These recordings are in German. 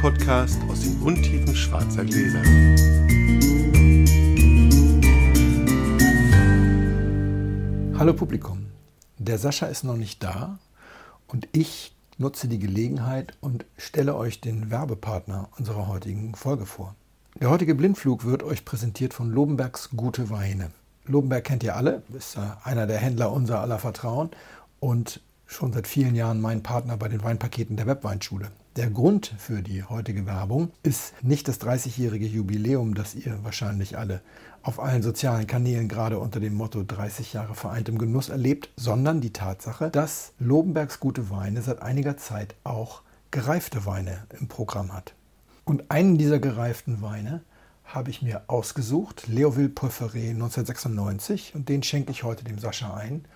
Podcast aus den Untiefen schwarzer Gläser. Hallo Publikum, der Sascha ist noch nicht da und ich nutze die Gelegenheit und stelle euch den Werbepartner unserer heutigen Folge vor. Der heutige Blindflug wird euch präsentiert von Lobenbergs Gute Weine. Lobenberg kennt ihr alle, ist einer der Händler unser aller Vertrauen und schon seit vielen Jahren mein Partner bei den Weinpaketen der Webweinschule. Der Grund für die heutige Werbung ist nicht das 30-jährige Jubiläum, das ihr wahrscheinlich alle auf allen sozialen Kanälen gerade unter dem Motto 30 Jahre vereintem Genuss erlebt, sondern die Tatsache, dass Lobenbergs gute Weine seit einiger Zeit auch gereifte Weine im Programm hat. Und einen dieser gereiften Weine habe ich mir ausgesucht, Leoville Poifferet 1996, und den schenke ich heute dem Sascha ein.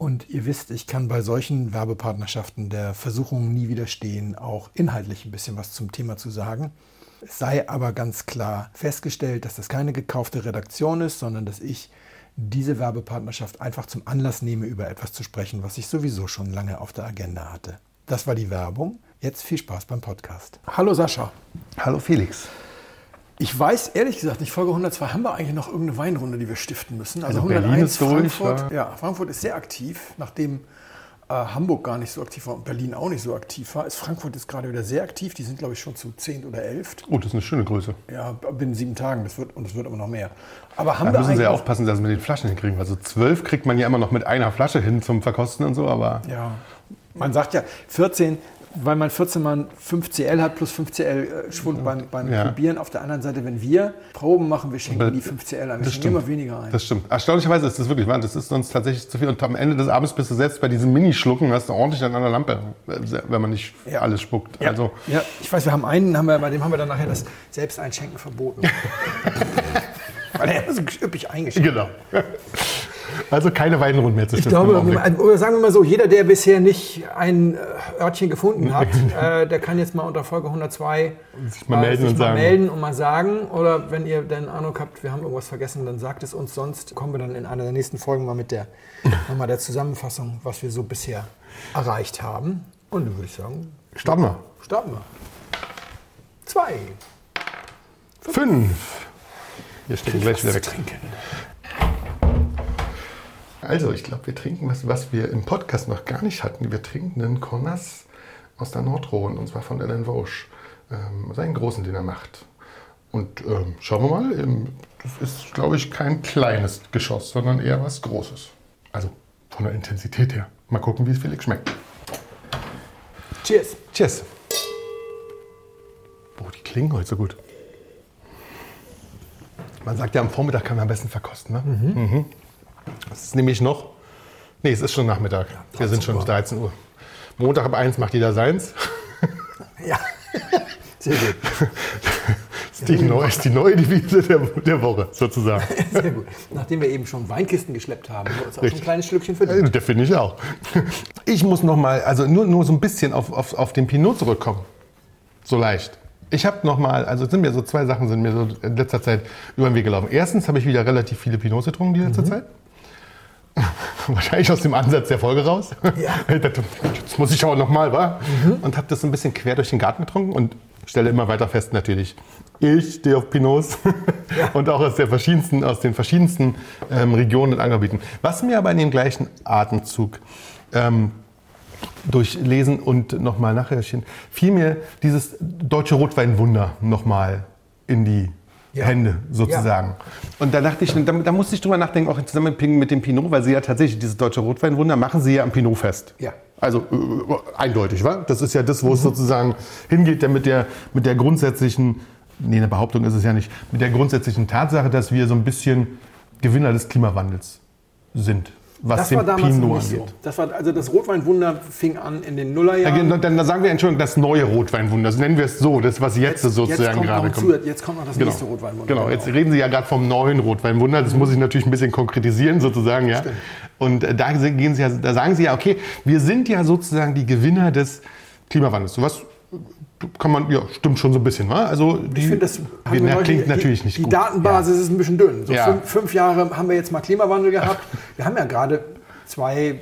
Und ihr wisst, ich kann bei solchen Werbepartnerschaften der Versuchung nie widerstehen, auch inhaltlich ein bisschen was zum Thema zu sagen. Es sei aber ganz klar festgestellt, dass das keine gekaufte Redaktion ist, sondern dass ich diese Werbepartnerschaft einfach zum Anlass nehme, über etwas zu sprechen, was ich sowieso schon lange auf der Agenda hatte. Das war die Werbung. Jetzt viel Spaß beim Podcast. Hallo Sascha. Hallo Felix. Ich weiß ehrlich gesagt nicht, Folge 102 haben wir eigentlich noch irgendeine Weinrunde, die wir stiften müssen. Also, also 101 Frankfurt. Durch, ja, Frankfurt ist sehr aktiv, nachdem äh, Hamburg gar nicht so aktiv war und Berlin auch nicht so aktiv war. Ist Frankfurt jetzt gerade wieder sehr aktiv. Die sind, glaube ich, schon zu 10 oder 11. Oh, das ist eine schöne Größe. Ja, binnen sieben Tagen. Das wird, und es wird aber noch mehr. Aber haben da wir müssen Sie ja aufpassen, dass Sie mit den Flaschen hinkriegen. Also 12 kriegt man ja immer noch mit einer Flasche hin zum Verkosten und so, aber... Ja, man sagt ja, 14 weil man 14 Mal 5 CL hat plus 5 CL äh, Schwund beim, beim ja. Probieren. Auf der anderen Seite, wenn wir Proben machen, wir schenken die 5 CL ein. Wir schenken immer weniger ein. Das stimmt. Erstaunlicherweise ist das wirklich wahr. Das ist sonst tatsächlich zu viel. Und am Ende des Abends bist du selbst bei diesem Minischlucken, hast du ordentlich an einer Lampe, wenn man nicht ja. alles spuckt. Ja. Also ja, ich weiß, wir haben einen, haben wir, bei dem haben wir dann nachher das Selbsteinschenken verboten. weil er so üppig eingeschenkt Genau. Also keine Weinrunden mehr zu Ich glaube, oder sagen wir mal so, jeder, der bisher nicht ein äh, Örtchen gefunden hat, äh, der kann jetzt mal unter Folge 102 sich mal, melden, sich und mal sagen. melden und mal sagen. Oder wenn ihr den Ahnung habt, wir haben irgendwas vergessen, dann sagt es uns. Sonst kommen wir dann in einer der nächsten Folgen mal mit der, mal der Zusammenfassung, was wir so bisher erreicht haben. Und dann würde ich sagen, starten wir. Starten wir. Zwei. Fünf. Fünf. Hier steht gleich wieder weg. Trinken. Also, ich glaube, wir trinken was, was wir im Podcast noch gar nicht hatten. Wir trinken einen Cornas aus der Nordrhone, und zwar von Ellen Vauche, ähm, seinen großen, den er macht. Und ähm, schauen wir mal, ähm, das ist, glaube ich, kein kleines Geschoss, sondern eher was Großes. Also von der Intensität her. Mal gucken, wie es Felix schmeckt. Cheers. Cheers. Oh, die klingen heute so gut. Man sagt ja, am Vormittag kann man am besten verkosten. Ne? Mhm. Mhm. Es ist nämlich noch, nee, es ist schon Nachmittag. Wir sind schon 13 Uhr. Montag ab 1 macht jeder seins. Ja, sehr gut. Das ist die, neu, ist die neue Devise der, der, Woche, sozusagen. Sehr gut. Nachdem wir eben schon Weinkisten geschleppt haben, ist auch ein kleines Schlückchen für dich. Das finde ich auch. Ich muss noch mal, also nur, nur so ein bisschen auf, auf, auf den Pinot zurückkommen. So leicht. Ich habe noch mal, also sind mir so zwei Sachen sind mir so in letzter Zeit über den Weg gelaufen. Erstens habe ich wieder relativ viele Pinots getrunken die letzte mhm. Zeit. Wahrscheinlich aus dem Ansatz der Folge raus. Ja. Jetzt muss ich auch nochmal, wa? Mhm. Und habe das so ein bisschen quer durch den Garten getrunken und stelle immer weiter fest, natürlich, ich stehe auf Pinots ja. und auch aus, der verschiedensten, aus den verschiedensten ähm, Regionen und Angebieten. Was mir aber in dem gleichen Atemzug ähm, durch Lesen und nochmal nachrecherchieren, fiel mir dieses deutsche Rotweinwunder nochmal in die ja. Hände sozusagen. Ja. Und da dachte ich, da, da, musste ich drüber nachdenken, auch im Zusammenhang mit dem Pinot, weil sie ja tatsächlich dieses deutsche Rotweinwunder machen sie ja am Pinot fest. Ja. Also äh, eindeutig, wa? Das ist ja das, wo mhm. es sozusagen hingeht, mit der, mit der grundsätzlichen, nee, eine Behauptung ist es ja nicht, mit der grundsätzlichen Tatsache, dass wir so ein bisschen Gewinner des Klimawandels sind was das den war damals Pinot nicht angeht. So. Das war, also das Rotweinwunder fing an in den Nullerjahren. Ja, dann, dann sagen wir, Entschuldigung, das neue Rotweinwunder, das nennen wir es so, das was jetzt, jetzt sozusagen jetzt gerade kommt. Zu, jetzt kommt noch das genau. nächste Rotweinwunder. Genau. jetzt reden Sie ja gerade vom neuen Rotweinwunder, das mhm. muss ich natürlich ein bisschen konkretisieren sozusagen. Ja. Stimmt. Und äh, da, gehen Sie ja, da sagen Sie ja, okay, wir sind ja sozusagen die Gewinner des Klimawandels. So was kann man, ja, stimmt schon so ein bisschen. Ne? Also die, ich finde, das wir, na, klingt die, natürlich nicht die gut. Die Datenbasis ja. ist ein bisschen dünn. So ja. fünf, fünf, Jahre haben wir jetzt mal Klimawandel gehabt. Wir haben ja gerade zwei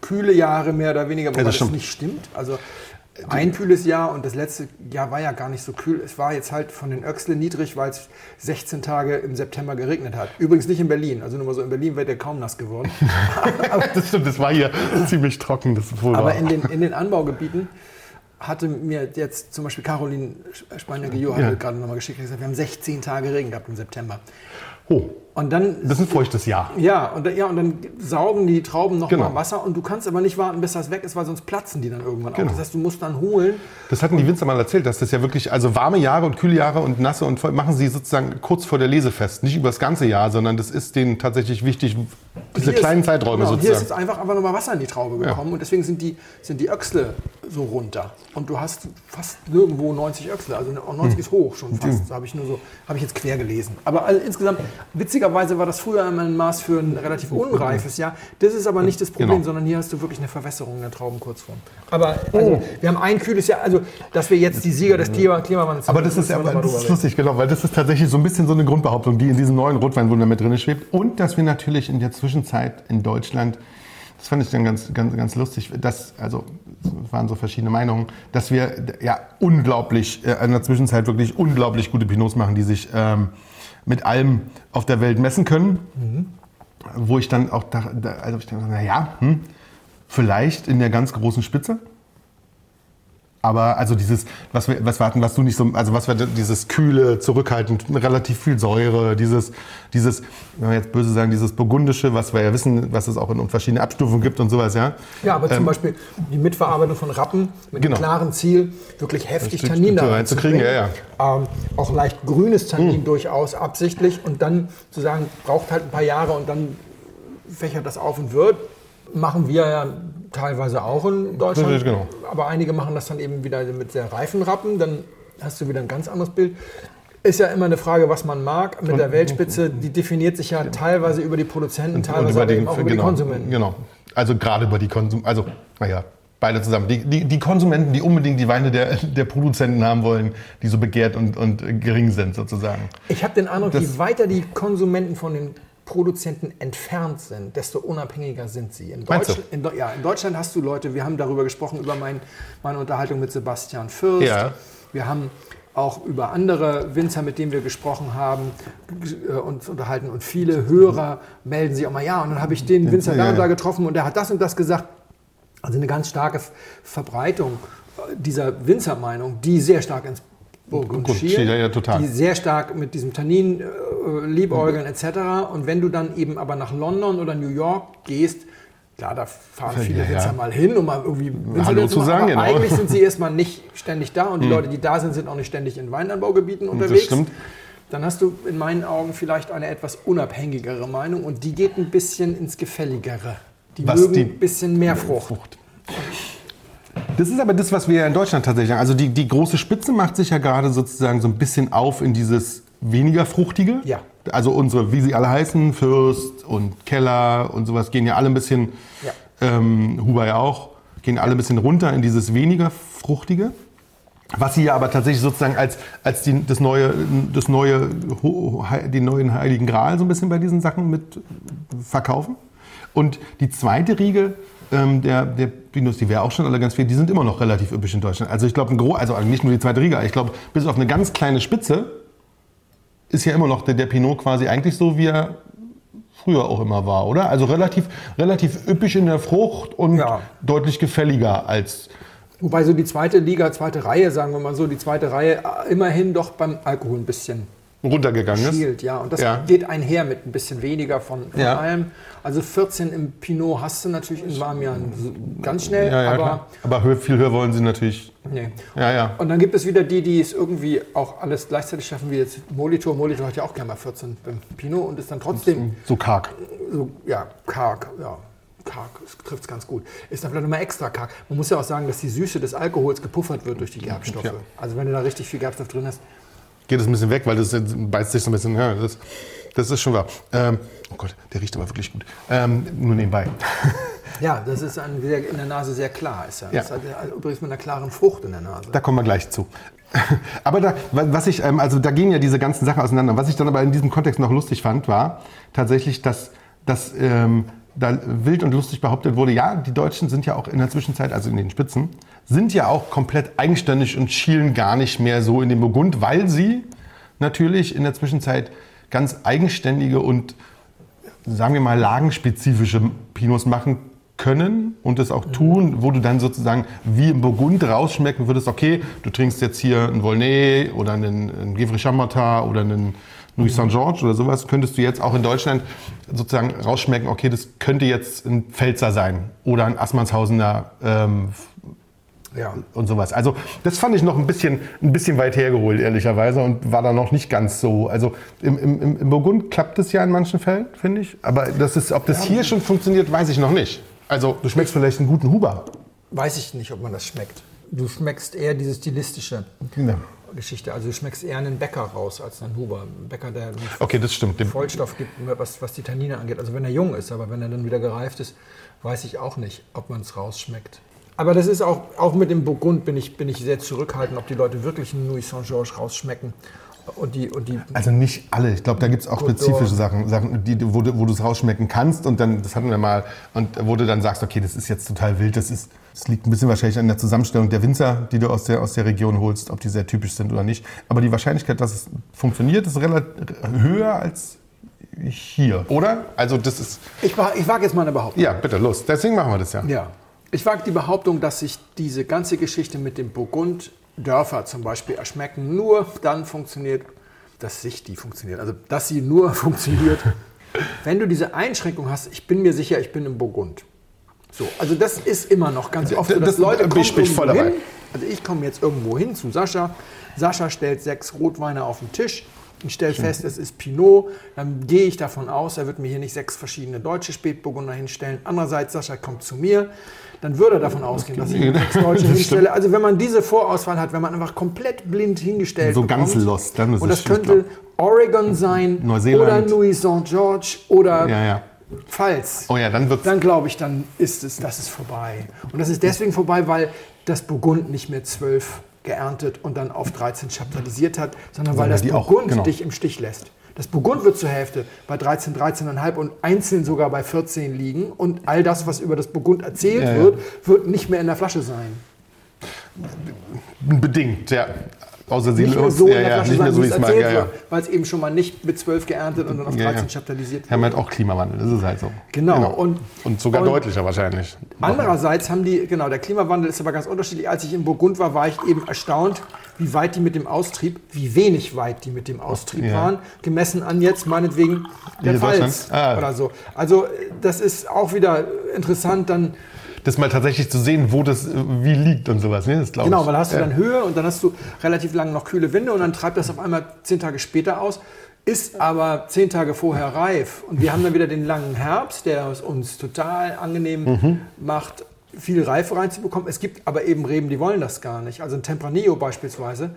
kühle Jahre mehr oder weniger, wobei ja, das, das, nicht stimmt. Also ein kühles Jahr und das letzte Jahr war ja gar nicht so kühl. Es war jetzt halt von den Öxle niedrig, weil es 16 Tage im September geregnet hat. Übrigens nicht in Berlin. Also nur mal so, in Berlin wird der kaum nass geworden. das stimmt, das war hier ziemlich trocken. Das wohl Aber in den, in den Anbaugebieten hatte mir jetzt zum Beispiel Caroline Speiner-Gio Ja. gerade nochmal geschickt, gesagt, wir haben 16 Tage Regen gehabt im September. oh, Und dann das ist ein feuchtes Jahr. Ja, und, dann- ja, und dann saugen die Trauben noch Genau. mal Wasser und du kannst aber nicht warten, bis das weg ist, weil sonst platzen die dann irgendwann Genau. auch. Das heißt, du musst dann holen. Das hatten die Winzer mal erzählt, dass das ja wirklich, also warme Jahre und kühle Jahre und nasse und voll, machen sie sozusagen kurz vor der Lese fest. Nicht über das ganze Jahr, sondern das ist denen tatsächlich wichtig, diese kleinen ist, Zeiträume genau, Hier ist sozusagen. jetzt einfach, einfach nochmal Wasser in die Traube gekommen und deswegen sind die, sind die Öchsle so runter. Und du hast fast nirgendwo 90 Öchsle, also auch 90 ist hoch schon fast. Da habe ich nur so, habe ich jetzt quer gelesen. Aber also insgesamt, witzigerweise war das früher immer ein Maß für ein relativ unreifes Jahr. Das ist aber nicht das Problem, Genau. sondern hier hast du wirklich eine Verwässerung der Trauben kurz vor. Aber also, wir haben ein kühles Jahr, also dass wir jetzt die Sieger des Klima Klimawandels Aber das sind, ist, aber das ist lustig, genau, weil das ist tatsächlich so ein bisschen so eine Grundbehauptung, die in diesem neuen Rotweinwunder mit drin schwebt. Und dass wir natürlich in der Zwischenzeit in Deutschland, das fand ich dann ganz, ganz, ganz lustig, dass, also es waren so verschiedene Meinungen, dass wir ja unglaublich, äh, in der Zwischenzeit wirklich unglaublich gute Pinots machen, die sich ähm, mit allem auf der Welt messen können. Wo ich dann auch dachte, da- also ich dachte, naja, hm, vielleicht in der ganz großen Spitze. Aber also dieses, was wir, was wir hatten, was du nicht so, also was wir dieses kühle, zurückhaltend, relativ viel Säure, dieses, dieses, wenn wir jetzt böse sagen, dieses burgundische, was wir ja wissen, was es auch in verschiedenen Abstufungen gibt und sowas, ja. Ja, aber zum Ähm, Beispiel die Mitverarbeitung von Rappen mit Genau. dem klaren Ziel, wirklich heftig Tannin da reinzukriegen, reinzubringen. ja, Ähm, auch leicht grünes Tannin durchaus absichtlich und dann zu sagen, braucht halt ein paar Jahre und dann fächert das auf und wird. Machen wir ja teilweise auch in Deutschland. Genau. Aber einige machen das dann eben wieder mit sehr reifen Rappen, dann hast du wieder ein ganz anderes Bild. Ist ja immer eine Frage, was man mag. Mit der Weltspitze, die definiert sich ja teilweise über die Produzenten, teilweise über den, auch über die genau, Konsumenten. Genau. Also gerade über die Konsum, also, naja, beide zusammen. Die, die, die Konsumenten, die unbedingt die Weine der, der Produzenten haben wollen, die so begehrt und, und gering sind sozusagen. Ich habe den Eindruck, Das- je weiter die Konsumenten von den Produzenten entfernt sind, desto unabhängiger sind sie. In? Deutsch, in, ja, in Deutschland hast du Leute, wir haben darüber gesprochen, über mein, meine Unterhaltung mit Sebastian Fürst. Ja. Wir haben auch über andere Winzer, mit denen wir gesprochen haben, äh, uns unterhalten. Und viele Hörer melden sich auch mal, ja, und dann habe ich den Winzer da und da getroffen und der hat das und das gesagt. Also eine ganz starke Verbreitung äh, dieser Winzermeinung, die sehr stark ins Burgund Gut, schielt, ja, ja, die sehr stark mit diesem Tannin äh, liebäugeln etc. Und wenn du dann eben aber nach London oder New York gehst, klar, da fahren Ja, viele ja. Winzer mal hin, um mal irgendwie Winzer Hallo zu sagen, aber genau. eigentlich sind sie erstmal nicht ständig da und die Leute, die da sind, sind auch nicht ständig in Weinanbaugebieten unterwegs. stimmt. Dann hast du in meinen Augen vielleicht eine etwas unabhängigere Meinung und die geht ein bisschen ins Gefälligere. Die Was mögen die- ein bisschen mehr Frucht. Frucht. Das ist aber das, was wir ja in Deutschland tatsächlich haben. Also die, die große Spitze macht sich ja gerade sozusagen so ein bisschen auf in dieses weniger fruchtige. Ja. Also unsere, wie sie alle heißen, Fürst und Keller und sowas, gehen ja alle ein bisschen, Ja. ähm, Huber ja auch, gehen alle ein bisschen runter in dieses weniger fruchtige. Was sie ja aber tatsächlich sozusagen als, als die, das neue, das neue, den neuen Heiligen Gral so ein bisschen bei diesen Sachen mit verkaufen. Und die zweite Riege ähm, der, der Pinos, die wäre auch schon alle ganz viel, die sind immer noch relativ üppig in Deutschland. Also ich glaube, also nicht nur die zweite Riege, ich glaube, bis auf eine ganz kleine Spitze ist ja immer noch der, der Pinot quasi eigentlich so, wie er früher auch immer war, oder? Also relativ, relativ üppig in der Frucht und Ja. deutlich gefälliger als Wobei so die zweite Liga, zweite Reihe, sagen wir mal so, die zweite Reihe äh, immerhin doch beim Alkohol ein bisschen runtergegangen ist. schielt, ja. Und das Ja. geht einher mit ein bisschen weniger von, von Ja. allem. Also 14 im Pinot hast du natürlich in so ganz schnell, Ja, aber aber viel höher wollen sie natürlich. nee. Ja, ja. Und dann gibt es wieder die, die es irgendwie auch alles gleichzeitig schaffen, wie jetzt Molitor. Molitor hat ja auch gerne mal 14 beim Pinot und ist dann trotzdem So karg. so, ja, karg, ja. Karg, das trifft es ganz gut. Ist dann vielleicht nochmal extra karg. Man muss ja auch sagen, dass die Süße des Alkohols gepuffert wird durch die Gerbstoffe. Ja. Also wenn du da richtig viel Gerbstoff drin hast, Geht es ein bisschen weg, weil das beißt sich so ein bisschen. Ja, das, das ist schon wahr. Ähm, oh Gott, der riecht aber wirklich gut. Ähm, nur nebenbei. ja, das ist ein sehr, in der Nase sehr klar. Ist ja. Ja. Das ist halt übrigens mit einer klaren Frucht in der Nase. Da kommen wir gleich zu. Aber da, was ich, ähm, also da gehen ja diese ganzen Sachen auseinander. Was ich dann aber in diesem Kontext noch lustig fand, war tatsächlich, dass, dass ähm, da wild und lustig behauptet wurde, ja, die Deutschen sind ja auch in der Zwischenzeit, also in den Spitzen, sind ja auch komplett eigenständig und schielen gar nicht mehr so in den Burgund, weil sie natürlich in der Zwischenzeit ganz eigenständige und, sagen wir mal, lagenspezifische Pinots machen können und es auch tun, wo du dann sozusagen wie im Burgund rausschmecken würdest, okay, du trinkst jetzt hier einen Volnay oder einen, einen Givry Chambertin oder einen Louis St. George oder sowas, könntest du jetzt auch in Deutschland sozusagen rausschmecken, okay, das könnte jetzt ein Pfälzer sein oder ein Assmannshausener ähm, Ja. und sowas. Also das fand ich noch ein bisschen, ein bisschen weit hergeholt, ehrlicherweise, und war da noch nicht ganz so. Also im, im, im- Burgund klappt es ja in manchen Fällen, finde ich. Aber das ist, ob das hier schon funktioniert, weiß ich noch nicht. Also du schmeckst vielleicht einen guten Huber. Weiß ich nicht, ob man das schmeckt. Du schmeckst eher diese stilistische Ja. Geschichte. Also du schmeckst eher einen Bäcker raus als einen Huber. Ein Bäcker, der Okay, das stimmt. Vollstoff gibt, was, was die Tannine angeht. Also wenn er jung ist, aber wenn er dann wieder gereift ist, weiß ich auch nicht, ob man es rausschmeckt. Aber das ist auch, auch mit dem Burgund bin ich, bin ich sehr zurückhaltend, ob die Leute wirklich einen Louis Saint-Georges rausschmecken. Und die, und die also nicht alle. Ich glaube, da gibt es auch spezifische. Sachen, Sachen die, wo, du- wo du es rausschmecken kannst. Und dann, das hatten wir mal, und wo du dann sagst, okay, das ist jetzt total wild. Das, ist, das liegt ein bisschen wahrscheinlich an der Zusammenstellung der Winzer, die du aus der, aus der Region holst, ob die sehr typisch sind oder nicht. Aber die Wahrscheinlichkeit, dass es funktioniert, ist relativ höher als hier. Oder? Also das ist, ich, ich wage jetzt mal eine Behauptung. ja, bitte, los. Deswegen machen wir das ja. Ja. Ich wage die Behauptung, dass sich diese ganze Geschichte mit dem Burgund Dörfer zum Beispiel erschmecken nur dann funktioniert, dass sich die funktioniert. Also dass sie nur funktioniert, wenn du diese Einschränkung hast. Ich bin mir sicher, ich bin im Burgund. So, also das ist immer noch ganz oft so, Das- dass Leute kommen ich- voll dabei. hin. Also ich komme jetzt irgendwo hin zu Sascha. Sascha stellt sechs Rotweine auf den Tisch. Ich stelle fest, es ist Pinot. Dann gehe ich davon aus, er wird mir hier nicht sechs verschiedene deutsche Spätburgunder hinstellen. Andererseits, Sascha kommt zu mir. Dann würde er davon ausgehen, dass ich ihm sechs deutsche Das hinstelle. Also wenn man diese Vorauswahl hat, wenn man einfach komplett blind hingestellt So ganz bekommt, lost, dann ist Und das könnte Oregon sein Neuseeland. oder Louis St. George oder Ja, ja. Pfalz Oh ja, dann wird's. dann glaube ich, dann ist es, das ist vorbei. Und das ist deswegen vorbei, weil das Burgund nicht mehr zwölf geerntet und dann auf 13 chaptalisiert hat, sondern weil Sondern das die auch, Burgund genau. dich im Stich lässt. Das Burgund wird zur Hälfte bei 13, 13,5 und einzeln sogar bei 14 liegen. Und all das, was über das Burgund erzählt Ja, wird, wird nicht mehr in der Flasche sein. Bedingt, ja. Außer sie Nicht mehr so ja, in der ja, nicht so wie es mal. Ja, ja. wird, weil es eben schon mal nicht mit 12 geerntet und dann auf Ja, 13 ja. chaptalisiert Wir haben halt auch Klimawandel, das ist halt so. Genau, und- und sogar und- deutlicher wahrscheinlich. Andererseits haben die, genau, der Klimawandel ist aber ganz unterschiedlich. Als ich in Burgund war, war ich eben erstaunt, wie weit die mit dem Austrieb, wie wenig weit die mit dem Austrieb waren, gemessen an jetzt meinetwegen der Pfalz? Ah. oder so. Also das ist auch wieder interessant dann, Das mal tatsächlich zu sehen, wo das wie liegt und sowas. Ne? Das glaube genau, ich. weil da hast du dann Höhe und dann hast du relativ lange noch kühle Winde und dann treibt das auf einmal zehn Tage später aus, ist aber zehn Tage vorher reif. Und wir haben dann wieder den langen Herbst, der es uns total angenehm Mhm. macht, viel Reife reinzubekommen. Es gibt aber eben Reben, die wollen das gar nicht. Also ein Tempranillo beispielsweise,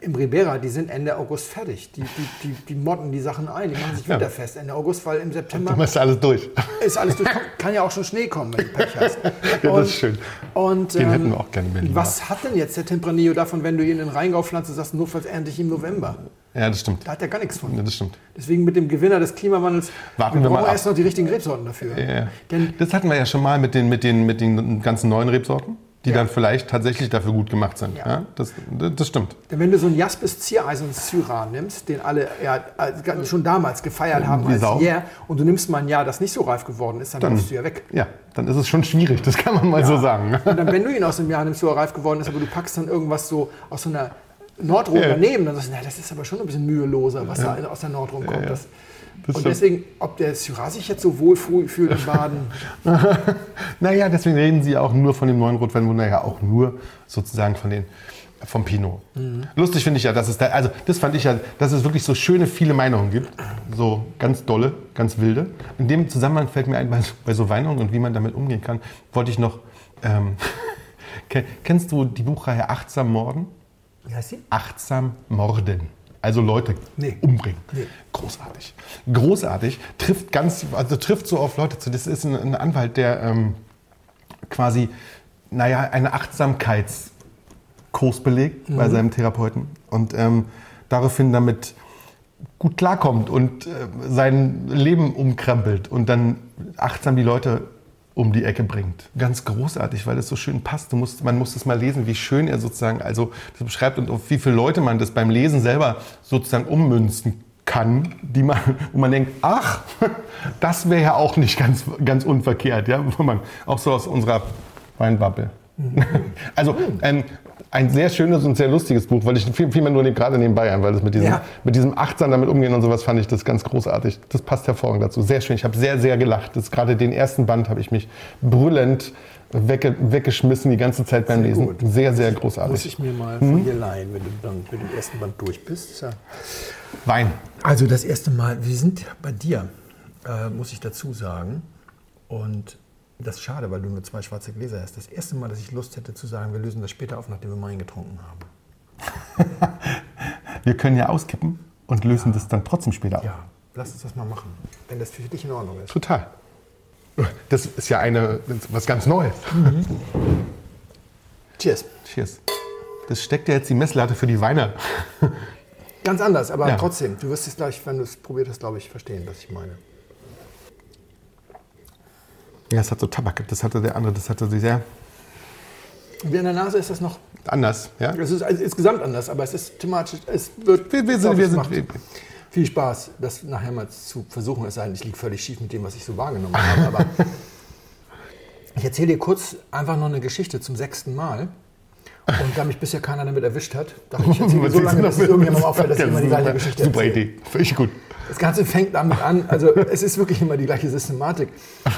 im Ribera, die sind Ende August fertig. Die, die, die, die motten die Sachen ein, die machen sich winterfest Ende August, weil im September Dann ist alles durch. ist alles durch. Kann ja auch schon Schnee kommen, wenn du Pech hast. Ja, das ist schön. Und, Den ähm, hätten wir auch gerne in. Was hat denn jetzt der Tempranillo davon, wenn du ihn in den Rheingau pflanzt und sagst, notfalls ernte ich im November? Ja, das stimmt. Da hat er gar nichts von. Ja, das stimmt. Deswegen mit dem Gewinner des Klimawandels Warten wir brauchen mal ab. erst noch die richtigen Rebsorten dafür. Ja, ja. Denn Das hatten wir ja schon mal mit den, mit den, mit den ganzen neuen Rebsorten, die Ja. dann vielleicht tatsächlich dafür gut gemacht sind. Ja. Ja. das, das stimmt. Wenn du so ein Jaspis Ziereisen Syrah nimmst, den alle ja, äh, schon damals gefeiert haben Wie als Sau. Yeah, und du nimmst mal ein Jahr, das nicht so reif geworden ist, dann, Dann- du ja weg. Ja, dann ist es schon schwierig, das kann man mal so sagen. Und dann, wenn du ihn aus dem Jahr nimmst, wo er reif geworden ist, aber du packst dann irgendwas so aus so einer Ja. daneben, dann sagst du, na, das ist aber schon ein bisschen müheloser, was da aus der Nordrhone kommt. ja. Das, Das und deswegen, ob der Syrah sich jetzt so wohl fühlt in Baden, Naja, deswegen reden Sie auch nur von dem neuen Rotweinwunder, ja auch nur sozusagen von den, vom Pinot. Lustig finde ich ja, dass es da, also das fand ich ja, dass es wirklich so schöne, viele Meinungen gibt. So ganz dolle, ganz wilde. In dem Zusammenhang fällt mir ein, bei, bei so Weinungen und wie man damit umgehen kann, wollte ich noch, ähm, Ken- kennst du die Buchreihe Achtsam Morden? wie heißt sie? achtsam morden. Also Leute Nee. umbringen. Nee. Großartig. Großartig. Trifft ganz, also trifft so auf Leute zu. Das ist ein, ein Anwalt, der ähm, quasi, naja, einen Achtsamkeitskurs belegt bei seinem Therapeuten und ähm, daraufhin damit gut klarkommt und äh, sein Leben umkrempelt und dann achtsam die Leute um die Ecke bringt. Ganz großartig, weil es so schön passt. Du musst, man muss das mal lesen, wie schön er sozusagen also das beschreibt und auf wie viele Leute man das beim Lesen selber sozusagen ummünzen kann, die man, wo man denkt, ach, das wäre ja auch nicht ganz, ganz unverkehrt, ja, wo man auch so aus unserer Weinbubble. Also ein, ein sehr schönes und sehr lustiges Buch, weil ich fiel, fiel mir nur gerade nebenbei ein, weil das mit diesem, Ja. mit diesem achtsam damit umgehen und sowas fand ich das ganz großartig. Das passt hervorragend dazu. Sehr schön. Ich habe sehr, sehr gelacht. Das gerade den ersten Band habe ich mich brüllend wegge weggeschmissen die ganze Zeit beim Sehr Lesen. gut. Sehr, sehr Muss großartig. ich mir mal von dir leihen, wenn du dann mit dem ersten Band durch bist. Ja. Wein. Also das erste Mal, wir sind bei dir, äh, muss ich dazu sagen. Und das ist schade, weil du nur zwei schwarze Gläser hast. Das erste Mal, dass ich Lust hätte zu sagen, wir lösen das später auf, nachdem wir Wein getrunken haben. Wir können ja auskippen und lösen das dann trotzdem später auf. Ja, lass uns das mal machen, wenn das für dich in Ordnung ist. Total. Das ist ja eine, was ganz Neues. Cheers. Cheers. Das steckt ja jetzt die Messlatte für die Weine. Ganz anders, aber Ja. trotzdem, du wirst es gleich, wenn du es probiert hast, glaube ich, verstehen, was ich meine. Ja, es hat so Tabak. Das hatte der andere, das hatte sie sehr Und in der Nase ist das noch, anders. Ja? es ist also insgesamt anders, aber es ist thematisch, es wird, Wir, wir sind, wir sind, wir, viel Spaß, das nachher mal zu versuchen, es sei denn, ich liege völlig schief mit dem, was ich so wahrgenommen habe, aber ich erzähle dir kurz einfach noch eine Geschichte zum sechsten Mal. Und da mich bisher keiner damit erwischt hat, dachte ich, erzähle so lange, dass es irgendjemandem auffällt, dass ich immer die gleiche Geschichte Super erzähle. Idee. Finde ich gut. Das Ganze fängt damit an, also es ist wirklich immer die gleiche Systematik.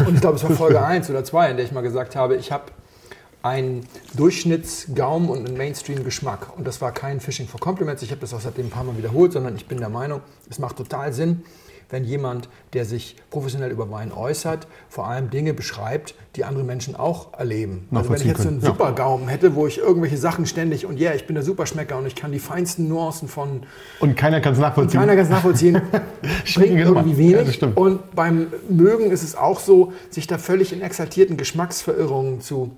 Und ich glaube, es war Folge 1 oder 2, in der ich mal gesagt habe, ich habe einen Durchschnittsgaum und einen Mainstream-Geschmack. Und das war kein Fishing for Compliments, ich habe das auch seitdem ein paar Mal wiederholt, sondern ich bin der Meinung, es macht total Sinn, wenn jemand, der sich professionell über Wein äußert, vor allem Dinge beschreibt, die andere Menschen auch erleben. Also wenn ich jetzt so einen können, ja. super Gaumen hätte, wo ich irgendwelche Sachen ständig und ja, ich bin der Superschmecker und ich kann die feinsten Nuancen von Und keiner kann es nachvollziehen. keiner kann es nachvollziehen. Bringt Nummer. irgendwie Ja, wenig. stimmt. und beim Mögen ist es auch so, sich da völlig in exaltierten Geschmacksverirrungen zu,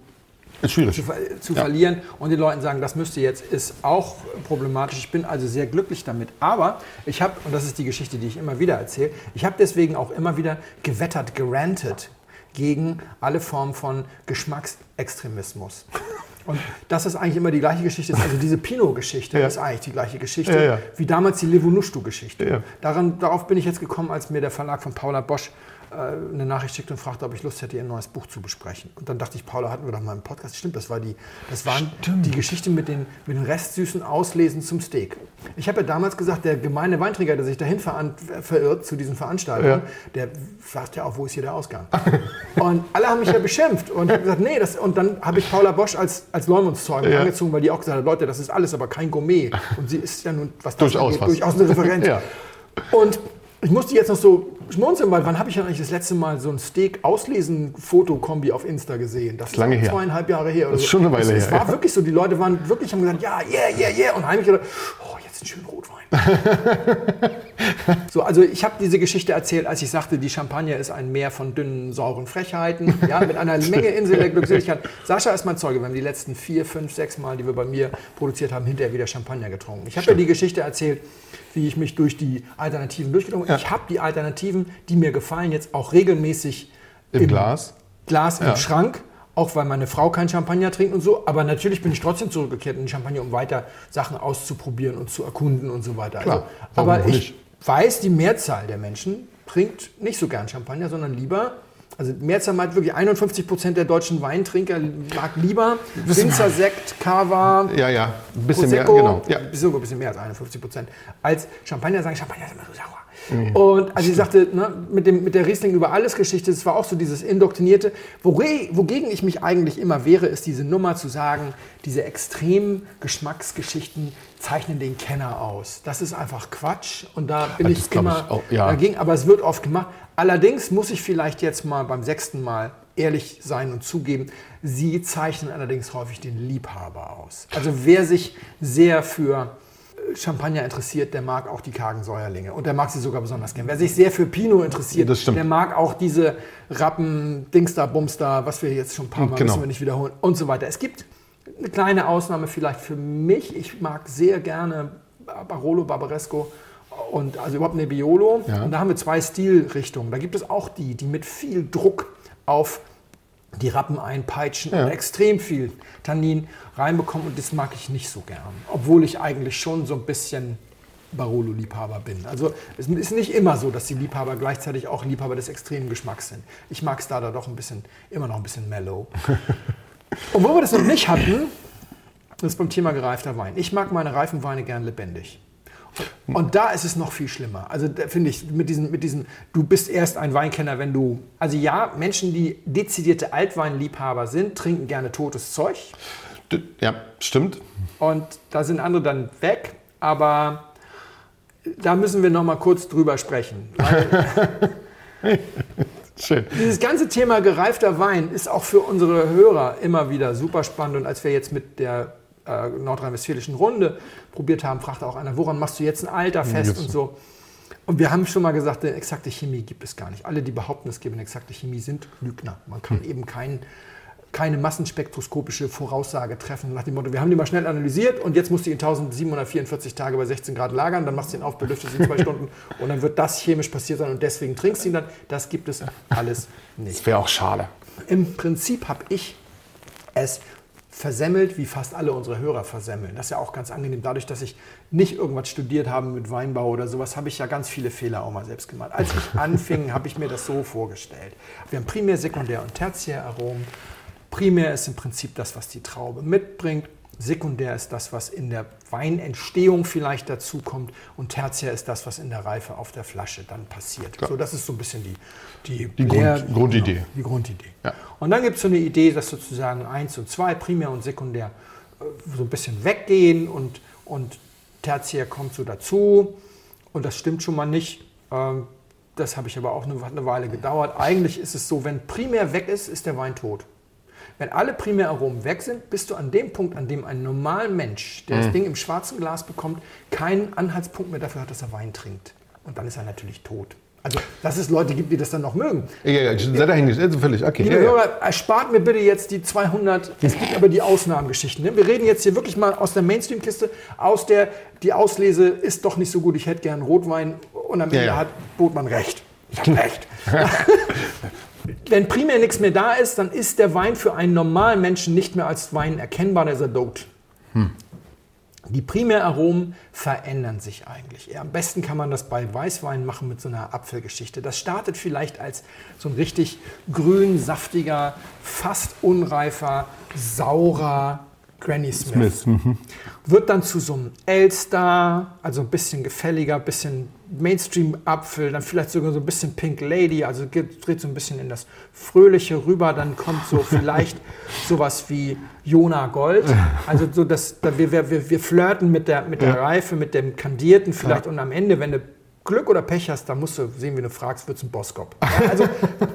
ist schwierig. zu, zu verlieren und den Leuten sagen, das müsste jetzt, ist auch problematisch. Ich bin also sehr glücklich damit. Aber ich habe, und das ist die Geschichte, die ich immer wieder erzähle, ich habe deswegen auch immer wieder gewettert, gerantet gegen alle Formen von Geschmacksextremismus. Und das ist eigentlich immer die gleiche Geschichte. Also diese Pinot-Geschichte Ja. ist eigentlich die gleiche Geschichte Ja, ja. wie damals die Levonushtu-Geschichte. Ja. Darauf bin ich jetzt gekommen, als mir der Verlag von Paula Bosch eine Nachricht schickte und fragte, ob ich Lust hätte, ihr neues Buch zu besprechen. Und dann dachte ich, Paula, hatten wir doch mal im Podcast. Stimmt, das war die, das waren die Geschichte mit den, mit den restsüßen Auslesen zum Steak. Ich habe ja damals gesagt, der gemeine Weintrinker, der sich dahin verirrt zu diesen Veranstaltungen, der fragt ja auch, wo ist hier der Ausgang? und alle haben mich ja beschimpft und ich habe gesagt, nee, das, und dann habe ich Paula Bosch als, als Leumundszeugen Ja. angezogen, weil die auch gesagt hat, Leute, das ist alles aber kein Gourmet. Und sie ist ja nun, was das Durchaus angeht, durchaus eine Referenz. Ja. Und ich musste jetzt noch so schmunzeln, weil wann habe ich ja eigentlich das letzte Mal so ein Steak-Auslesen-Fotokombi auf Insta gesehen? Das ist lange her. zweieinhalb Jahre her. Oder Das ist so. schon eine Weile es, Es her, war ja. wirklich so, die Leute waren wirklich, haben gesagt, ja, yeah, yeah, yeah. Und heimlich gedacht, oh, jetzt ein schöner Rotwein. so, also ich habe diese Geschichte erzählt, als ich sagte, die Champagner ist ein Meer von dünnen, sauren Frechheiten, ja, mit einer Menge Insel der Glückseligkeit. Sascha ist mein Zeuge, wir haben die letzten vier, fünf, sechs Mal, die wir bei mir produziert haben, hinterher wieder Champagner getrunken. Ich habe ja die Geschichte erzählt, wie ich mich durch die Alternativen durchgedrungen habe. Ich habe die Alternativen, die mir gefallen, jetzt auch regelmäßig Im Glas. Glas Ja. im Schrank, auch weil meine Frau kein Champagner trinkt und so. Aber natürlich bin ich trotzdem zurückgekehrt in den Champagner, um weiter Sachen auszuprobieren und zu erkunden und so weiter. Klar, Also, aber ich weiß, die Mehrzahl der Menschen trinkt nicht so gern Champagner, sondern lieber. Also Mehrzahl meint wirklich 51 Prozent der deutschen Weintrinker mag lieber Winzer, Sekt, Cava, Ja, ja. Ein bisschen Prosecco, mehr, genau. Ja. sogar ein bisschen mehr als 51 Prozent, als Champagner sagen, Champagner ist immer so sauer. Mhm. Und als ich sagte, ne, mit, dem, mit der Riesling über alles Geschichte, das war auch so dieses Indoktrinierte. Wore, wogegen ich mich eigentlich immer wehre, ist diese Nummer zu sagen, diese extremen Geschmacksgeschichten zeichnen den Kenner aus. Das ist einfach Quatsch und da bin Das ich immer ich auch, ja. dagegen, aber es wird oft gemacht. Allerdings muss ich vielleicht jetzt mal beim sechsten Mal ehrlich sein und zugeben, sie zeichnen allerdings häufig den Liebhaber aus. Also wer sich sehr für Champagner interessiert, der mag auch die kargen Säuerlinge und der mag sie sogar besonders gern. Wer sich sehr für Pinot interessiert, stimmt. der mag auch diese Rappen, Dingster, Bumster, was wir jetzt schon ein paar Mal Genau. müssen wir nicht wiederholen und so weiter. Es gibt eine kleine Ausnahme vielleicht für mich. Ich mag sehr gerne Barolo, Barbaresco Und also überhaupt Nebbiolo. Ja. Und da haben wir zwei Stilrichtungen. Da gibt es auch die, die mit viel Druck auf die Rappen einpeitschen Ja. und extrem viel Tannin reinbekommen. Und das mag ich nicht so gern. Obwohl ich eigentlich schon so ein bisschen Barolo-Liebhaber bin. Also es ist nicht immer so, dass die Liebhaber gleichzeitig auch Liebhaber des extremen Geschmacks sind. Ich mag es da, da doch ein bisschen, immer noch ein bisschen mellow. und wo wir das noch nicht hatten, das ist beim Thema gereifter Wein. Ich mag meine reifen Weine gern lebendig. Und da ist es noch viel schlimmer. Also da finde ich, mit diesem, mit diesem, du bist erst ein Weinkenner, wenn du. Also ja, Menschen, die dezidierte Altweinliebhaber sind, trinken gerne totes Zeug. Ja, stimmt. Und da sind andere dann weg. Aber da müssen wir noch mal kurz drüber sprechen. Schön. dieses ganze Thema gereifter Wein ist auch für unsere Hörer immer wieder super spannend. Und als wir jetzt mit der äh, nordrhein-westfälischen Runde probiert haben, fragte auch einer, woran machst du jetzt ein Alter fest und so. Und wir haben schon mal gesagt, eine exakte Chemie gibt es gar nicht. Alle, die behaupten, es gäbe eine exakte Chemie, sind Lügner. Man kann eben kein, keine massenspektroskopische Voraussage treffen nach dem Motto, wir haben die mal schnell analysiert und jetzt musst du ihn 1744 Tage bei 16 Grad lagern, dann machst du ihn auf, belüftest ihn zwei Stunden und dann wird das chemisch passiert sein und deswegen trinkst du ihn dann. Das gibt es alles nicht. Das wäre auch schade. Im Prinzip habe ich es versemmelt, wie fast alle unsere Hörer versemmeln. Das ist ja auch ganz angenehm. Dadurch, dass ich nicht irgendwas studiert habe mit Weinbau oder sowas, habe ich ja ganz viele Fehler auch mal selbst gemacht. Als ich anfing, habe ich mir das so vorgestellt. Wir haben Primär-, Sekundär- und Tertiäraromen. Primär ist im Prinzip das, was die Traube mitbringt. Sekundär ist das, was in der Weinentstehung vielleicht dazukommt. Und Tertiär ist das, was in der Reife auf der Flasche dann passiert. So, das ist so ein bisschen die, die, Die Grund- Grundidee. Genau, die Grundidee. Ja. Und dann gibt es so eine Idee, dass sozusagen eins und zwei, Primär und Sekundär, äh, so ein bisschen weggehen und, und Tertiär kommt so dazu. Und das stimmt schon mal nicht. Ähm, Das habe ich aber auch eine, eine Weile gedauert. Eigentlich ist es so, wenn Primär weg ist, ist der Wein tot. Wenn alle Primäraromen weg sind, bist du an dem Punkt, an dem ein normaler Mensch, der Mhm. das Ding im schwarzen Glas bekommt, keinen Anhaltspunkt mehr dafür hat, dass er Wein trinkt. Und dann ist er natürlich tot. Also, dass es Leute gibt, die das dann noch mögen. Ja, ja, sei dahingestellt, also völlig, okay. Liebe Ja, ja. Hörer, erspart mir bitte jetzt die 200, es gibt aber die Ausnahmegeschichten. Ne? Wir reden jetzt hier wirklich mal aus der Mainstream-Kiste, aus der die Auslese ist doch nicht so gut, ich hätte gern Rotwein und am Ja, Ende ja. hat Botmann recht. Ich habe recht. Wenn primär nichts mehr da ist, dann ist der Wein für einen normalen Menschen nicht mehr als Wein erkennbar, dann ist er tot. Die Primäraromen verändern sich eigentlich. Am besten kann man das bei Weißwein machen mit so einer Apfelgeschichte. Das startet vielleicht als so ein richtig grün, saftiger, fast unreifer, saurer Granny Smith. Smith, mhm. Wird dann zu so einem Elster, also ein bisschen gefälliger, ein bisschen Mainstream-Apfel, dann vielleicht sogar so ein bisschen Pink Lady, also geht, dreht so ein bisschen in das Fröhliche rüber, dann kommt so vielleicht sowas wie Jona Gold. Also so das, da wir, wir, wir flirten mit der, mit der Ja. Reife, mit dem Kandierten vielleicht und am Ende, wenn du Glück oder Pech hast, dann musst du sehen, wie du fragst, wird es ein Boskop. Ja, also